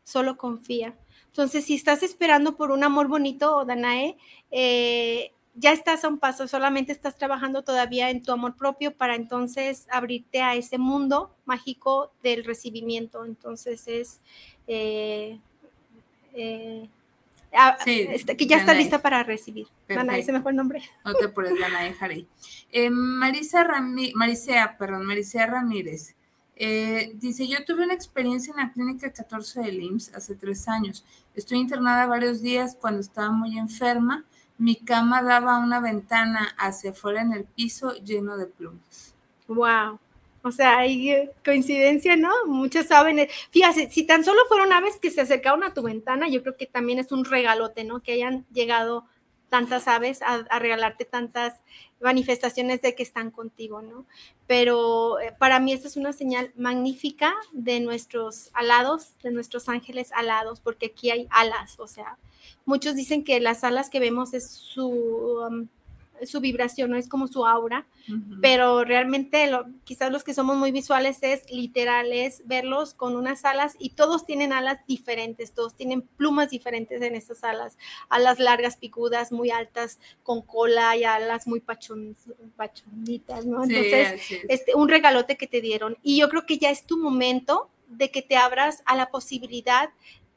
solo confía. Entonces, si estás esperando por un amor bonito, Danae, eh, ya estás a un paso, solamente estás trabajando todavía en tu amor propio para entonces abrirte a ese mundo mágico del recibimiento. Entonces es eh, eh, ah, este, que ya está lista para recibir. Danae, se me fue el nombre. No te apures, Danae. Eh, Marisa Ramírez, Marisea, perdón, Marisea Ramírez. dice, yo tuve una experiencia en la clínica 14 del IMSS hace tres años. Estoy internada varios días cuando estaba muy enferma mi cama daba una ventana hacia afuera en el piso lleno de plumas. Wow. O sea, hay eh, coincidencia, ¿no? Muchos saben. Fíjate, si tan solo fueron aves que se acercaron a tu ventana, yo creo que también es un regalote, ¿no? Que hayan llegado tantas aves a, regalarte tantas manifestaciones de que están contigo, ¿no? Pero eh, para mí esta es una señal magnífica de nuestros alados, de nuestros ángeles alados, porque aquí hay alas, o sea, Muchos dicen que las alas que vemos es su, um, su vibración, no es como su aura, pero realmente quizás los que somos muy visuales es literal, es verlos con unas alas y todos tienen alas diferentes, todos tienen plumas diferentes en estas alas, alas largas, picudas, muy altas, con cola y alas muy pachonitas, ¿no? Entonces, este, un regalote que te dieron. Y yo creo que ya es tu momento de que te abras a la posibilidad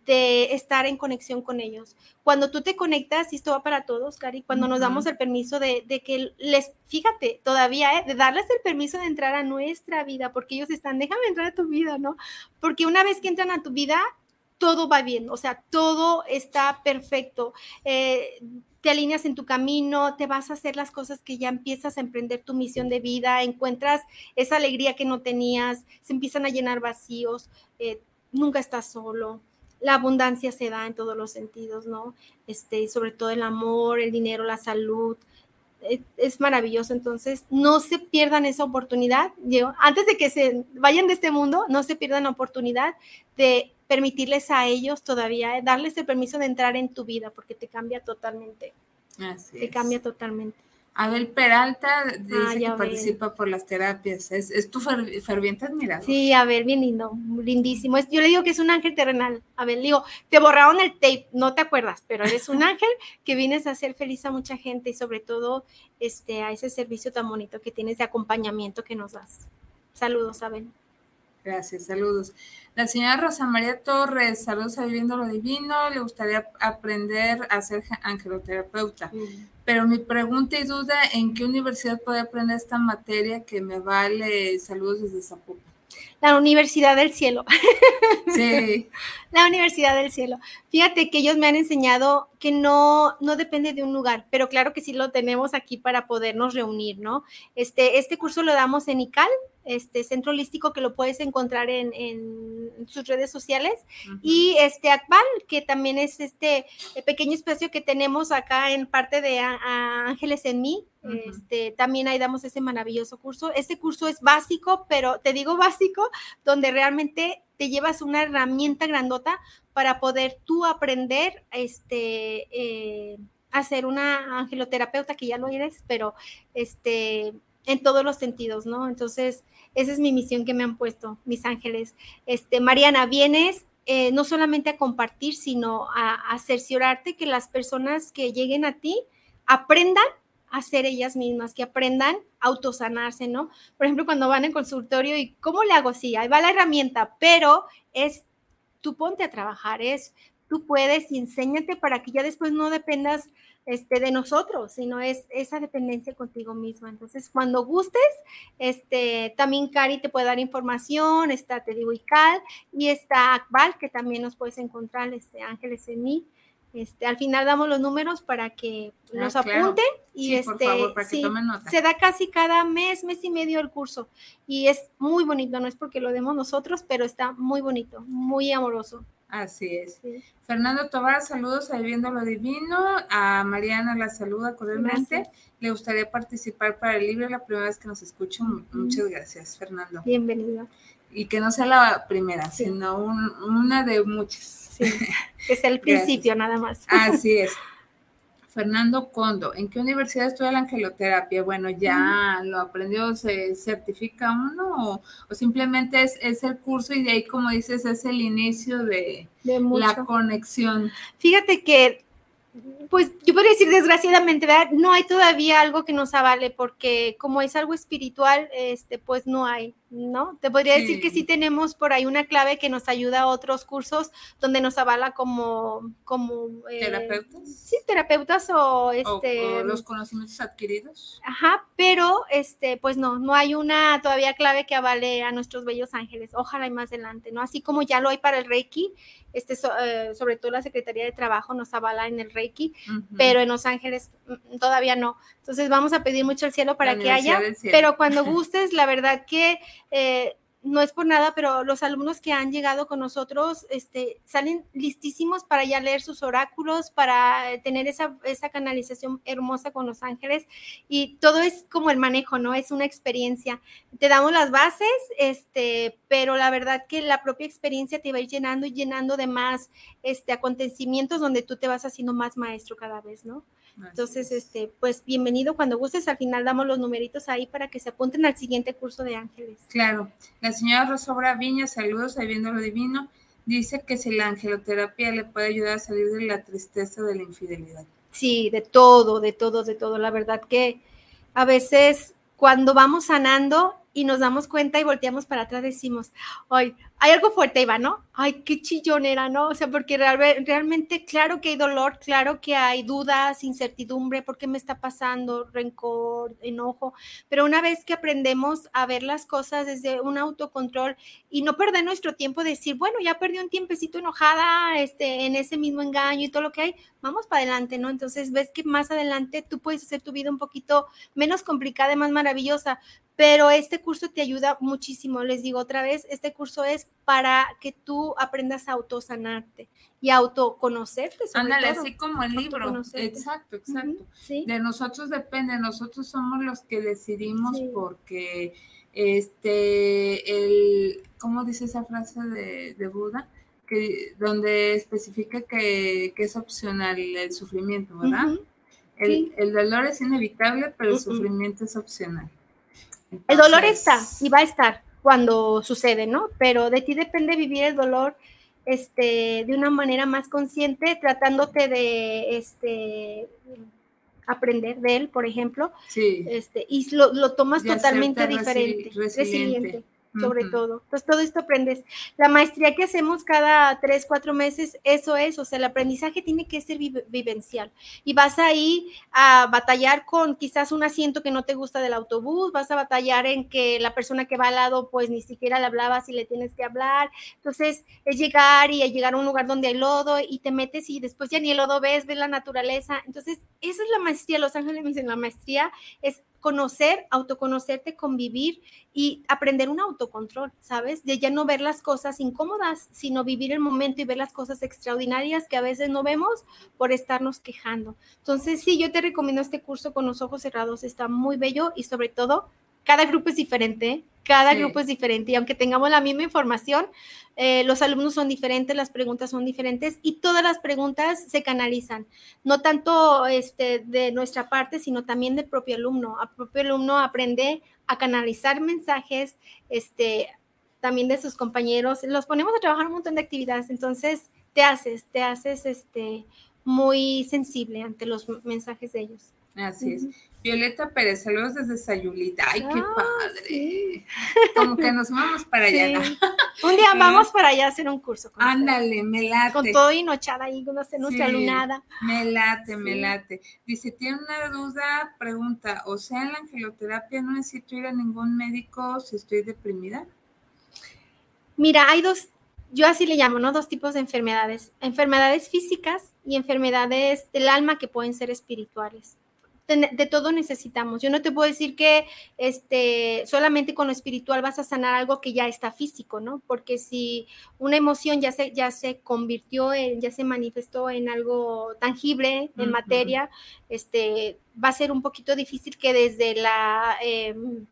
de estar en conexión con ellos. Cuando tú te conectas, y esto va para todos, Cari, cuando nos damos el permiso de, que les, fíjate, todavía, ¿eh? de darles el permiso de entrar a nuestra vida, porque ellos están, déjame entrar a tu vida, ¿no? Porque una vez que entran a tu vida, todo va bien, o sea, todo está perfecto. Eh, te alineas en tu camino, te vas a hacer las cosas que ya empiezas a emprender tu misión de vida, encuentras esa alegría que no tenías, se empiezan a llenar vacíos, eh, nunca estás solo, la abundancia se da en todos los sentidos, ¿no? Este, sobre todo el amor, el dinero, la salud. Es, maravilloso, entonces no se pierdan esa oportunidad. Yo, antes de que se vayan de este mundo, no se pierdan la oportunidad de permitirles a ellos todavía, eh, darles el permiso de entrar en tu vida, porque te cambia totalmente. Así te cambia totalmente. Abel Peralta dice que participa por las terapias. Es, tu ferviente admirador. Sí, Abel, bien lindo, lindísimo. yo le digo que es un ángel terrenal. Abel, digo, te borraron el tape, no te acuerdas, pero eres un ángel que vienes a hacer feliz a mucha gente y sobre todo este, a ese servicio tan bonito que tienes de acompañamiento que nos das. Saludos, Abel. Gracias, saludos. La señora Rosa María Torres, saludos a Viviendo lo Divino, le gustaría aprender a ser angeloterapeuta. Mm. Pero mi pregunta y duda, ¿en qué universidad puedo aprender esta materia que me vale? Saludos desde Zapopan. La Universidad del Cielo. Sí. la Universidad del Cielo. Fíjate que ellos me han enseñado que no, no depende de un lugar, pero claro que sí lo tenemos aquí para podernos reunir, ¿no? Este, este curso lo damos en ICAL, este centro holístico que lo puedes encontrar en, sus redes sociales. Y este ACBAL que también es este pequeño espacio que tenemos acá en parte de Ángeles en mí. Este también ahí damos ese maravilloso curso. Este curso es básico pero te digo básico donde realmente te llevas una herramienta grandota para poder tú aprender este eh, a ser una angeloterapeuta que ya lo eres pero este en todos los sentidos, ¿no? Entonces, esa es mi misión que me han puesto mis ángeles. Este, Mariana, vienes eh, no solamente a compartir, sino a, cerciorarte que las personas que lleguen a ti aprendan a ser ellas mismas, que aprendan a autosanarse, ¿no? Por ejemplo, cuando van en consultorio y ¿cómo le hago? Sí, ahí va la herramienta, pero es tú ponte a trabajar, es tú puedes y enséñate para que ya después no dependas este, de nosotros, sino es esa dependencia contigo mismo. Entonces, cuando gustes, este, también Cari te puede dar información, está, te digo, ICAL, y está Akbal, que también nos puedes encontrar, este, Ángeles en mí. Este, al final damos los números para que ah, nos apunten y este se da casi cada mes, mes y medio el curso y es muy bonito, no es porque lo demos nosotros, pero está muy bonito, muy amoroso. Así es. Fernando Tobar, saludos a Viviendo lo Divino. A Mariana la saluda cordialmente. Le gustaría participar para el libro, la primera vez que nos escucho. Muchas gracias, Fernando. Bienvenido. Y que no sea la primera, sino una de muchas. Sí, es el principio nada más. Así es. Fernando Condo, ¿en qué universidad estudia la angeloterapia? Bueno, ya lo aprendió, se certifica uno o, simplemente es, es, el curso y de ahí, como dices, es el inicio de, de la conexión. Fíjate que pues yo podría decir desgraciadamente, ¿verdad? No hay todavía algo que nos avale porque como es algo espiritual, este, pues no hay, ¿no? Te podría decir que sí tenemos por ahí una clave que nos ayuda a otros cursos donde nos avala como, como eh, terapeutas. Sí, terapeutas o este. O, los conocimientos adquiridos. Ajá, pero este, pues no, no hay una todavía clave que avale a nuestros bellos ángeles. Ojalá y más adelante, ¿no? Así como ya lo hay para el Reiki, este, eh, sobre todo la Secretaría de Trabajo nos avala en el Reiki, pero en Los Ángeles mm, todavía no. Entonces vamos a pedir mucho al cielo para que haya, pero cuando gustes, la verdad que eh, no es por nada, pero los alumnos que han llegado con nosotros este, salen listísimos para ya leer sus oráculos, para eh, tener esa, esa canalización hermosa con los ángeles y todo es como el manejo, ¿no? Es una experiencia. Te damos las bases, este, pero la verdad que la propia experiencia te va a ir llenando y llenando de más este, acontecimientos donde tú te vas haciendo más maestro cada vez, ¿no? Entonces, este, pues bienvenido cuando gustes. Al final damos los numeritos ahí para que se apunten al siguiente curso de ángeles. Claro. La señora Rosobra Viña, saludos ahí viendo lo divino. Dice que si la angeloterapia le puede ayudar a salir de la tristeza de la infidelidad. Sí, de todo, de todo, de todo. La verdad que a veces cuando vamos sanando y nos damos cuenta y volteamos para atrás, decimos, ay, hay algo fuerte, Iván, ¿no? Ay, qué chillonera, ¿no? O sea, porque realmente, claro que hay dolor, claro que hay dudas, incertidumbre, ¿por qué me está pasando? Rencor, enojo. Pero una vez que aprendemos a ver las cosas desde un autocontrol y no perder nuestro tiempo de decir, bueno, ya perdí un tiempecito enojada este, en ese mismo engaño y todo lo que hay, vamos para adelante, ¿no? Entonces ves que más adelante tú puedes hacer tu vida un poquito menos complicada y más maravillosa, pero este curso te ayuda muchísimo. Les digo otra vez, este curso es para que tú aprendas a autosanarte y autoconocerte. Ándale, así como el libro. Exacto, exacto. De nosotros depende, nosotros somos los que decidimos porque este, el, ¿cómo dice esa frase de, Buda? Que, donde especifica que, es opcional el sufrimiento, ¿verdad? el, el, dolor es inevitable, pero el sufrimiento es opcional el dolor está y va a estar cuando sucede, ¿no? Pero de ti depende vivir el dolor este, de una manera más consciente, tratándote de este, aprender de él, por ejemplo. Sí. Este, y lo, lo tomas totalmente diferente, resiliente sobre todo. Entonces, todo esto aprendes. La maestría que hacemos cada tres, cuatro meses, eso es, o sea, el aprendizaje tiene que ser vivencial. Y vas ahí a batallar con quizás un asiento que no te gusta del autobús, vas a batallar en que la persona que va al lado, pues ni siquiera le hablabas y le tienes que hablar. Entonces, es llegar y llegar a un lugar donde hay lodo y te metes y después ya ni el lodo ves, ves la naturaleza. Entonces, esa es la maestría. Los Ángeles me dicen, la maestría es conocer, autoconocerte, convivir y aprender un autocontrol, ¿sabes? De ya no ver las cosas incómodas, sino vivir el momento y ver las cosas extraordinarias que a veces no vemos por estarnos quejando. Entonces, sí, yo te recomiendo este curso con los ojos cerrados, está muy bello y sobre todo, cada grupo es diferente, cada grupo es diferente y aunque tengamos la misma información, eh, los alumnos son diferentes, las preguntas son diferentes y todas las preguntas se canalizan, no tanto este, de nuestra parte, sino también del propio alumno. El propio alumno aprende a canalizar mensajes, este, también de sus compañeros. Los ponemos a trabajar un montón de actividades, entonces te haces, te haces este, muy sensible ante los mensajes de ellos. Así es. Violeta Pérez, saludos desde Sayulita. Ay, qué ah, padre. Como que nos vamos para allá. Un día vamos para allá a hacer un curso. Ándale, me late. Con todo nochada ahí, con nuestra lunada. Me late, me late. Dice, tiene una duda, pregunta, o sea, en la angeloterapia no necesito ir a ningún médico si estoy deprimida. Mira, hay dos, yo así le llamo, ¿no? Dos tipos de enfermedades. Enfermedades físicas y enfermedades del alma que pueden ser espirituales de todo necesitamos. Yo no te puedo decir que este, solamente con lo espiritual vas a sanar algo que ya está físico, ¿no? Porque si una emoción ya se, ya se convirtió en, ya se manifestó en algo tangible, en materia, este, va a ser un poquito difícil que desde la em,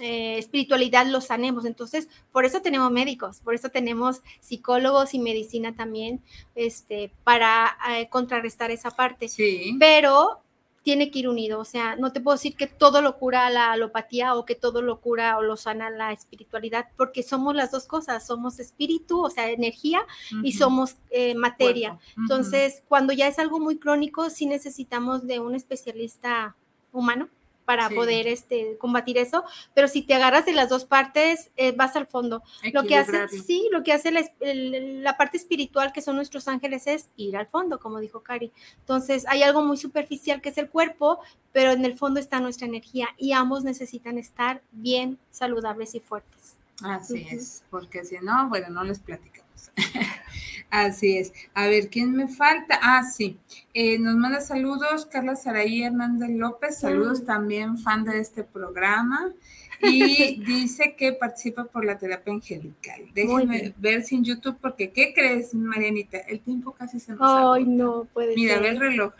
eh, espiritualidad lo sanemos. Entonces, por eso tenemos médicos, por eso tenemos psicólogos y medicina también, este, para eh, contrarrestar esa parte. Sí. Pero tiene que ir unido, o sea, no te puedo decir que todo lo cura la alopatía o que todo lo cura o lo sana la espiritualidad, porque somos las dos cosas, somos espíritu, o sea, energía, y somos eh, materia. Entonces, cuando ya es algo muy crónico, sí necesitamos de un especialista humano para poder este, combatir eso, pero si te agarras de las dos partes, eh, vas al fondo. Lo que hace, sí, lo que hace la, parte espiritual, que son nuestros ángeles, es ir al fondo, como dijo Cari. Entonces, hay algo muy superficial que es el cuerpo, pero en el fondo está nuestra energía y ambos necesitan estar bien saludables y fuertes. Así es, porque si no, bueno, no les platicamos. Así es. A ver, ¿quién me falta? Ah, sí. Eh, nos manda saludos Carla Saraí Hernández López. Saludos también, fan de este programa. Y dice que participa por la terapia angelical. Déjenme ver sin YouTube, porque ¿qué crees, Marianita? El tiempo casi se nos Ay, no puede Mira, ser. Mira, ve el reloj.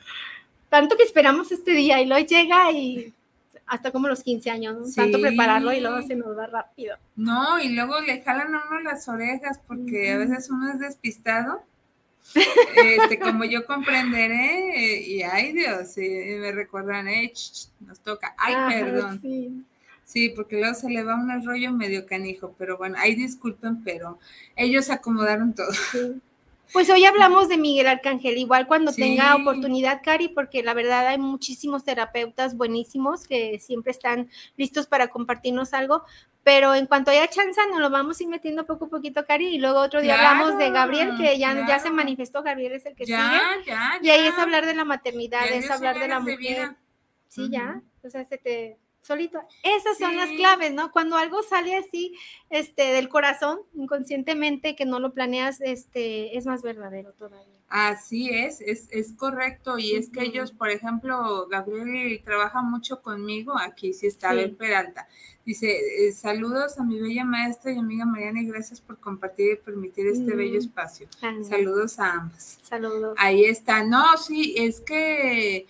Tanto que esperamos este día y lo llega y hasta como los 15 años, Tanto prepararlo y luego se nos va rápido. No, y luego le jalan a uno las orejas porque a veces uno es despistado. este, como yo comprenderé, y ay Dios, me recuerdan, eh, nos toca, ay, perdón. Sí. sí. porque luego se le va un rollo medio canijo, pero bueno, ay, disculpen, pero ellos acomodaron todo. Sí. Pues hoy hablamos de Miguel Arcángel, igual cuando tenga oportunidad, Cari, porque la verdad hay muchísimos terapeutas buenísimos que siempre están listos para compartirnos algo, pero en cuanto haya chance nos lo vamos a ir metiendo poco a poquito, Cari, y luego otro día hablamos de Gabriel, que ya, ya se manifestó, Gabriel es el que sigue, y ahí es hablar de la maternidad, es hablar de la mujer. Sí, ya, o sea, se te solito. Esas son las claves, ¿no? Cuando algo sale así, este, del corazón, inconscientemente, que no lo planeas, este, es más verdadero todavía. Así es, es, es correcto. Y es que ellos, por ejemplo, Gabriel trabaja mucho conmigo, aquí sí está Abel Peralta. Dice, eh, saludos a mi bella maestra y amiga Mariana y gracias por compartir y permitir este bello espacio. Saludos a ambas. Saludos. Ahí está. No, sí, es que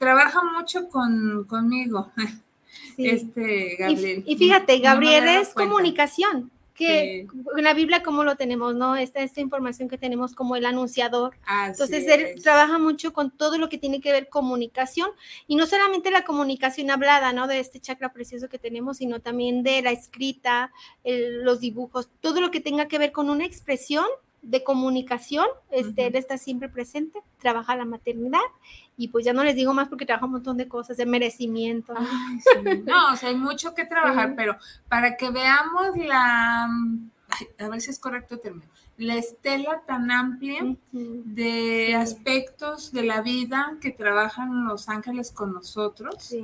trabaja mucho con, conmigo, este Gabriel. Y, fíjate, Gabriel es comunicación, que en la Biblia como lo tenemos, ¿no? Esta, esta información que tenemos como el anunciador. Entonces, él trabaja mucho con todo lo que tiene que ver comunicación, y no solamente la comunicación hablada, ¿no? De este chakra precioso que tenemos, sino también de la escrita, los dibujos, todo lo que tenga que ver con una expresión de comunicación, este, él está siempre presente, trabaja la maternidad y pues ya no les digo más porque trabaja un montón de cosas, de merecimiento. No, o sea, hay mucho que trabajar, pero para que veamos la, a ver si es correcto el término, la estela tan amplia de aspectos de la vida que trabajan los ángeles con nosotros.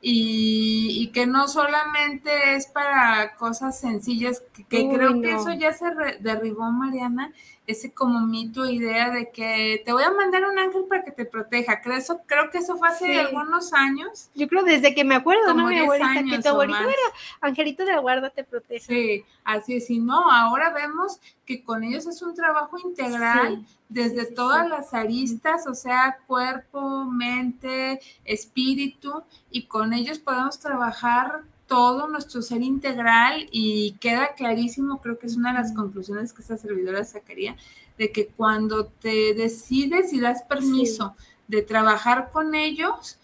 Y, que no solamente es para cosas sencillas, que, creo que eso ya se derribó, Mariana, ese como mito, idea de que te voy a mandar un ángel para que te proteja. Creo, eso, creo que eso fue hace algunos años. Yo creo desde que me acuerdo, ¿no? Mi abuelita, que tu abuelito era angelito de la guarda te protege. Sí, así es. Y no, ahora vemos que con ellos es un trabajo integral desde todas las aristas, o sea, cuerpo, mente, espíritu, y con ellos podemos trabajar todo nuestro ser integral y queda clarísimo, creo que es una de las conclusiones que esta servidora sacaría, de que cuando te decides y das permiso de trabajar con ellos,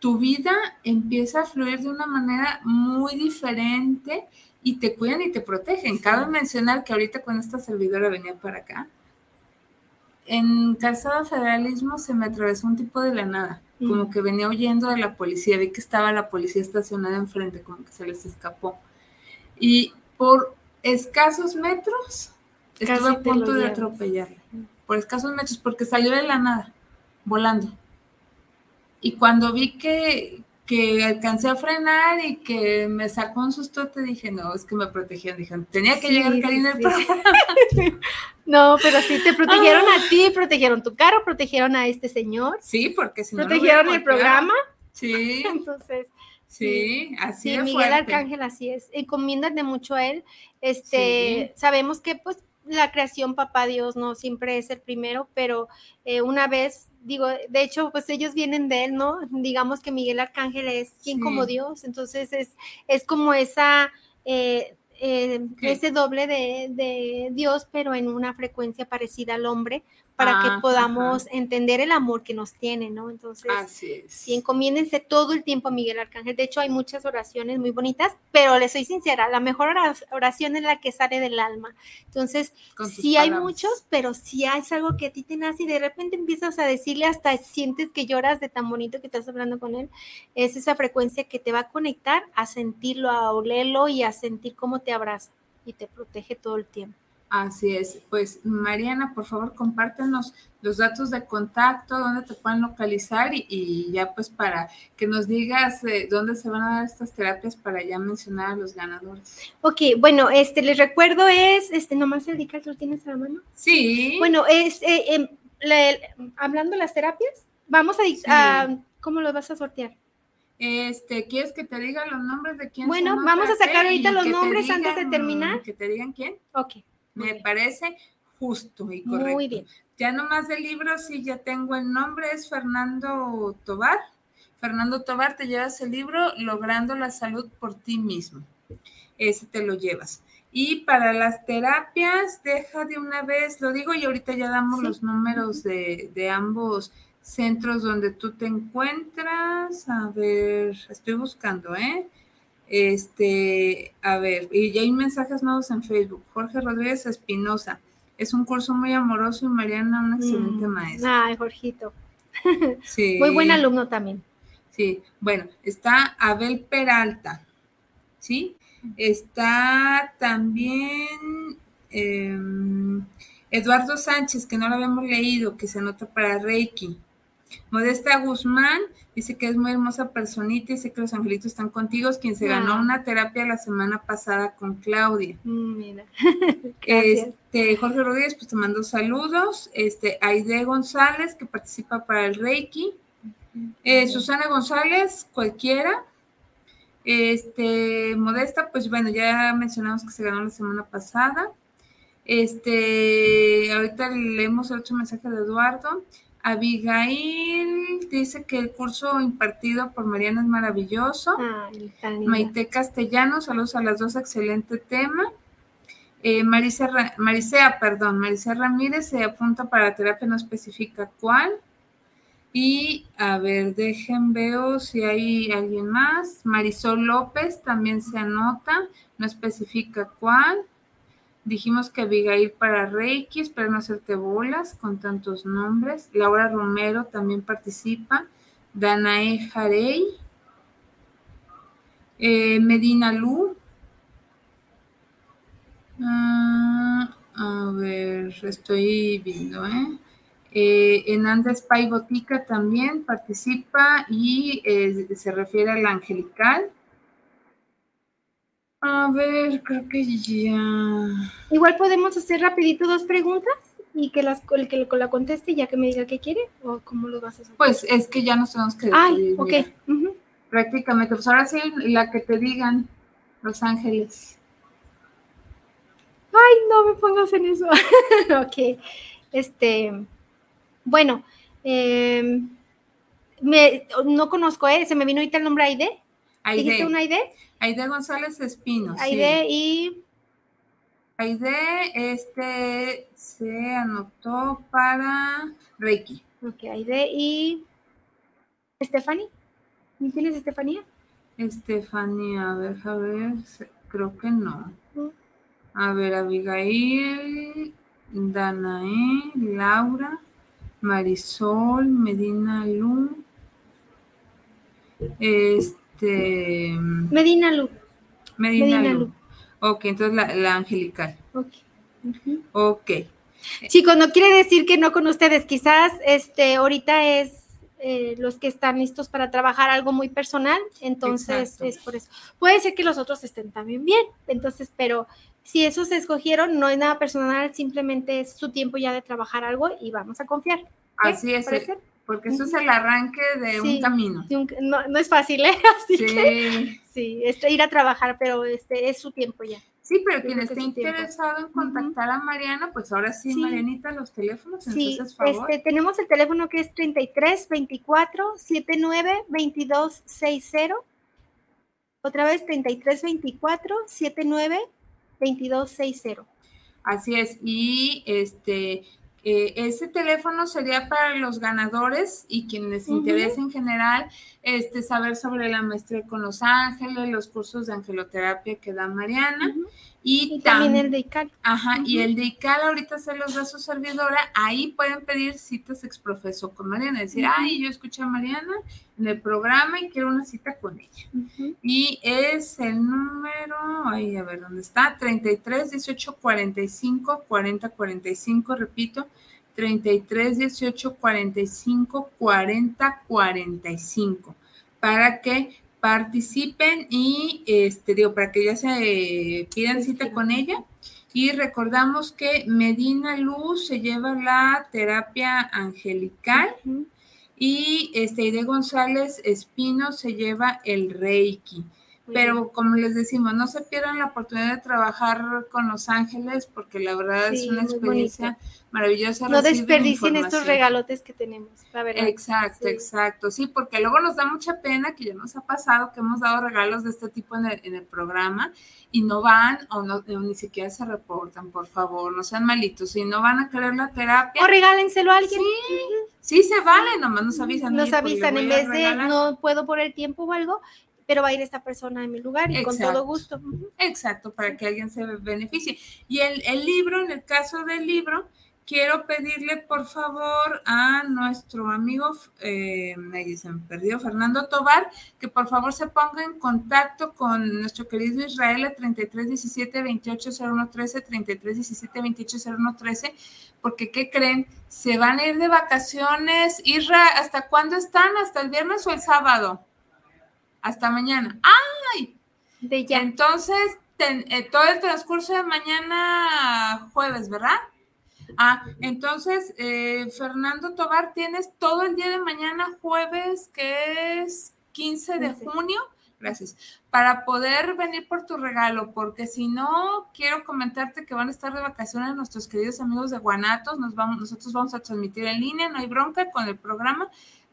tu vida empieza a fluir de una manera muy diferente y te cuidan y te protegen. Cabe mencionar que ahorita cuando esta servidora venía para acá, en Calzada Federalismo se me atravesó un tipo de la nada como que venía huyendo de la policía, vi que estaba la policía estacionada enfrente, como que se les escapó. Y por escasos metros estuve a punto de atropellarle, por escasos metros, porque salió de la nada, volando. Y cuando vi que, que alcancé a frenar y que me sacó un susto, te dije, no, es que me protegieron. Dije, tenía que Sí, llegar Karina sí. No, pero sí, te protegieron Ah. a ti, protegieron tu carro, protegieron a este señor, Sí, porque si no. protegieron el programa. Sí, Entonces, sí, así Sí, de Miguel fuerte. Arcángel, así es. Encomiéndate mucho a él. Este, sabemos que pues la creación, papá Dios, no siempre es el primero, pero eh, una vez, digo, de hecho, pues ellos vienen de él, ¿no? Digamos que Miguel Arcángel es quien Sí. como Dios, entonces es, es como esa, eh, eh, ese doble de, de Dios, pero en una frecuencia parecida al hombre, para Ah, que podamos entender el amor que nos tiene, ¿no? Entonces, Así es. Sí, encomiéndense todo el tiempo a Miguel Arcángel. De hecho, hay muchas oraciones muy bonitas, pero les soy sincera, la mejor ora- oración es la que sale del alma. Entonces, sí hay muchos, pero si hay algo que a ti te nace y de repente empiezas a decirle hasta sientes que lloras de tan bonito que estás hablando con él, es esa frecuencia que te va a conectar a sentirlo, a olerlo y a sentir cómo te abraza y te protege todo el tiempo. Así es. Pues Mariana, por favor, compártenos los datos de contacto, dónde te pueden localizar y, y ya pues para que nos digas eh, dónde se van a dar estas terapias para ya mencionar a los ganadores. Ok, bueno, este les recuerdo es, este, nomás el Dical, ¿lo tienes a la mano? Sí. Bueno, es, eh, la- hablando de las terapias, vamos a, dic- Sí. a- ¿cómo lo vas a sortear? Este, ¿quieres que te diga los nombres de quién Bueno, vamos a sacar eh? ahorita los nombres antes de terminar. Que te digan quién. Ok, Me parece justo y correcto. muy bien. Ya nomás del libro, sí, ya tengo el nombre, es Fernando Tobar. Fernando Tobar, te llevas el libro Logrando la Salud por ti mismo. Ese te lo llevas. Y para las terapias, deja de una vez, lo digo y ahorita ya damos Sí. los números de, de ambos centros donde tú te encuentras. A ver, estoy buscando, ¿eh? Este, a ver, y ya hay mensajes nuevos en Facebook. Jorge Rodríguez Espinosa. Es un curso muy amoroso y Mariana, una excelente Mm, maestra. Ay, Jorgito. Sí. Muy buen alumno también. Sí, bueno, está Abel Peralta, ¿sí? Está también em, Eduardo Sánchez, que no lo habíamos leído, que se anota para Reiki. Modesta Guzmán dice que es muy hermosa personita y dice que los angelitos están contigo, quien se ganó Ah. una terapia la semana pasada con Claudia. Mm, Mira. Este, Jorge Rodríguez, pues te mando saludos. Este, Aide González, que participa para el Reiki. Eh, Susana González, cualquiera. Este, Modesta, pues bueno, ya mencionamos que se ganó la semana pasada. Este, ahorita leemos el otro mensaje de Eduardo. Abigail dice que el curso impartido por Mariana es maravilloso. Ay. Maite Castellano, saludos a las dos, excelente tema. Eh, Marisa Marisea, perdón, Marisa Ramírez se apunta para la terapia, no especifica cuál. Y a ver, dejen, veo si hay alguien más. Marisol López también se anota, no especifica cuál. Dijimos que Abigail para Reiki, espero no hacerte bolas con tantos nombres. Laura Romero también participa. Danae Jarey. Eh, Medina Lu. Ah, a ver, estoy viendo, ¿eh? Eh, en Andes Pai Botica también participa y eh, se refiere al angelical. A ver, creo que ya. Igual podemos hacer rapidito dos preguntas y que las, el que la conteste ya que me diga qué quiere o cómo lo vas a hacer. Pues es que ya nos tenemos que Ay, despedir, ok. Prácticamente, pues ahora sí, la que te digan, Los Ángeles. Ay, no me pongas en eso. ok. Este, bueno, eh, me, no conozco, ¿eh? Se me vino ahorita el nombre Aide. ¿Dijiste Aide, una Aide? Aide González Espino. sí. Aide y Aide, este se anotó para Reiki. Ok, Aide y Stephanie. ¿No ¿Tienes Estefanía? Estefanía, a ver, a ver, creo que no. A ver, Abigail, Danae, Laura, Marisol, Medina Lu, este, Medina Lu. Medina, Medina Lu. Lu. Ok, entonces la, la angelical. Ok. Ok. Chicos, no quiere decir que no con ustedes. Quizás este ahorita es eh, los que están listos para trabajar algo muy personal, entonces es por eso. Puede ser que los otros estén también bien, entonces, pero si esos se escogieron, no es nada personal, simplemente es su tiempo ya de trabajar algo y vamos a confiar. Así es, porque eso es el arranque de un camino. no, es fácil, ¿eh? Así sí. Que, sí, este, ir a trabajar, pero este es su tiempo ya. Sí, pero quien esté interesado en contactar a Mariana, pues ahora sí, Marianita, los teléfonos, sí, Este, tenemos el teléfono que es 33 24 79 22 60. Otra vez 33 24 79 22 60. Así es, y este eh, ese teléfono sería para los ganadores y quienes les interesa en general este, saber sobre la maestría con los ángeles, los cursos de angeloterapia que da Mariana. Y, también el de ICAL. Ajá, y el de ICAL ahorita se los da su servidora. Ahí pueden pedir citas exprofeso con Mariana. Decir, ay, yo escuché a Mariana en el programa y quiero una cita con ella. Y es el número, ay, a ver dónde está, 33 18 45 40 45, repito, 33 18 45 40 45 para que participen y este digo para que ya se pidan cita con ella. Y recordamos que Medina Luz se lleva la terapia angelical y este González Espino se lleva el Reiki. Pero como les decimos, no se pierdan la oportunidad de trabajar con Los Ángeles porque la verdad es una experiencia maravillosa. No desperdicien estos regalotes que tenemos, la verdad. Exacto, exacto. Sí, porque luego nos da mucha pena que ya nos ha pasado que hemos dado regalos de este tipo en el, programa y no van o, no, ni siquiera se reportan, por favor, no sean malitos. Si no van a querer la terapia. O regálenselo a alguien. Sí, sí se vale, nomás nos avisan. Nos avisan en vez de no puedo por el tiempo o algo pero va a ir esta persona en mi lugar y con todo gusto. Exacto, para que alguien se beneficie. Y el, el, libro, en el caso del libro, quiero pedirle por favor a nuestro amigo, eh, se me perdió, Fernando Tobar, que por favor se ponga en contacto con nuestro querido Israel a 3317 280113, 3317 280113, porque ¿qué creen? Se van a ir de vacaciones. Isra, ¿hasta cuándo están? ¿Hasta el viernes o el sábado? Hasta mañana. ¡Ay! De ya. Entonces, eh, todo el transcurso de mañana jueves, ¿verdad? Ah, entonces, eh, Fernando Tobar, tienes todo el día de mañana jueves, que es 15 de junio. Gracias. Para poder venir por tu regalo, porque si no, quiero comentarte que van a estar de vacaciones nuestros queridos amigos de Guanatos. Nos vamos, nosotros vamos a transmitir en línea, no hay bronca con el programa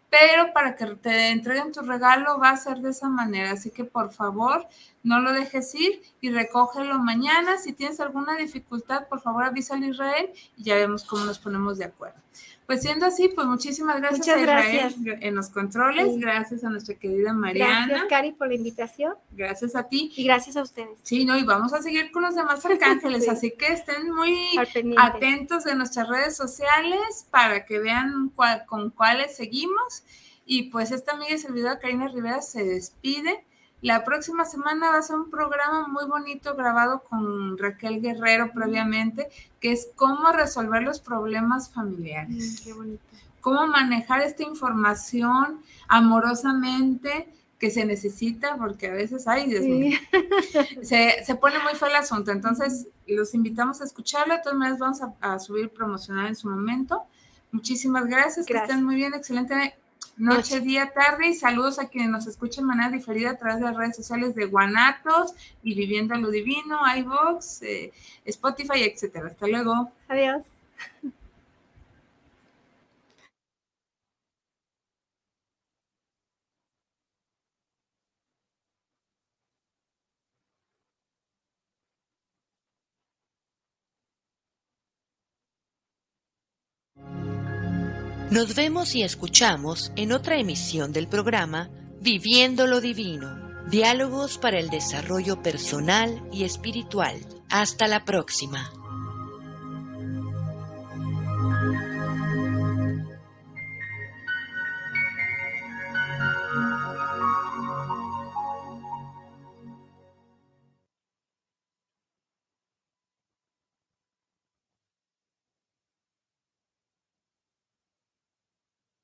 pero para que te entreguen tu regalo va a ser de esa manera. Así que por favor, no lo dejes ir y recógelo mañana. Si tienes alguna dificultad, por favor avisa al Israel y ya vemos cómo nos ponemos de acuerdo. Pues siendo así, pues muchísimas gracias a Israel en los controles, gracias a nuestra querida Mariana. Gracias, Cari, por la invitación. Gracias a ti. Y gracias a ustedes. Sí, no, y vamos a seguir con los demás arcángeles, así que estén muy atentos de nuestras redes sociales para que vean con cuáles seguimos. Y pues esta amiga y servidora Karina Rivera se despide. La próxima semana va a ser un programa muy bonito grabado con Raquel Guerrero previamente, que es cómo resolver los problemas familiares. Mm, cómo manejar esta información amorosamente que se necesita, porque a veces, ay, Dios se, pone muy feo el asunto. Entonces, los invitamos a escucharlo. De todas maneras, vamos a, subir promocional en su momento. Muchísimas gracias, gracias. que estén muy bien, excelente noche, día, tarde y saludos a quienes nos escuchen de manera diferida a través de las redes sociales de Guanatos y Viviendo lo Divino, iVox, eh, Spotify, etcétera. Hasta luego. Adiós. Nos vemos y escuchamos en otra emisión del programa Viviendo lo Divino, diálogos para el desarrollo personal y espiritual. Hasta la próxima.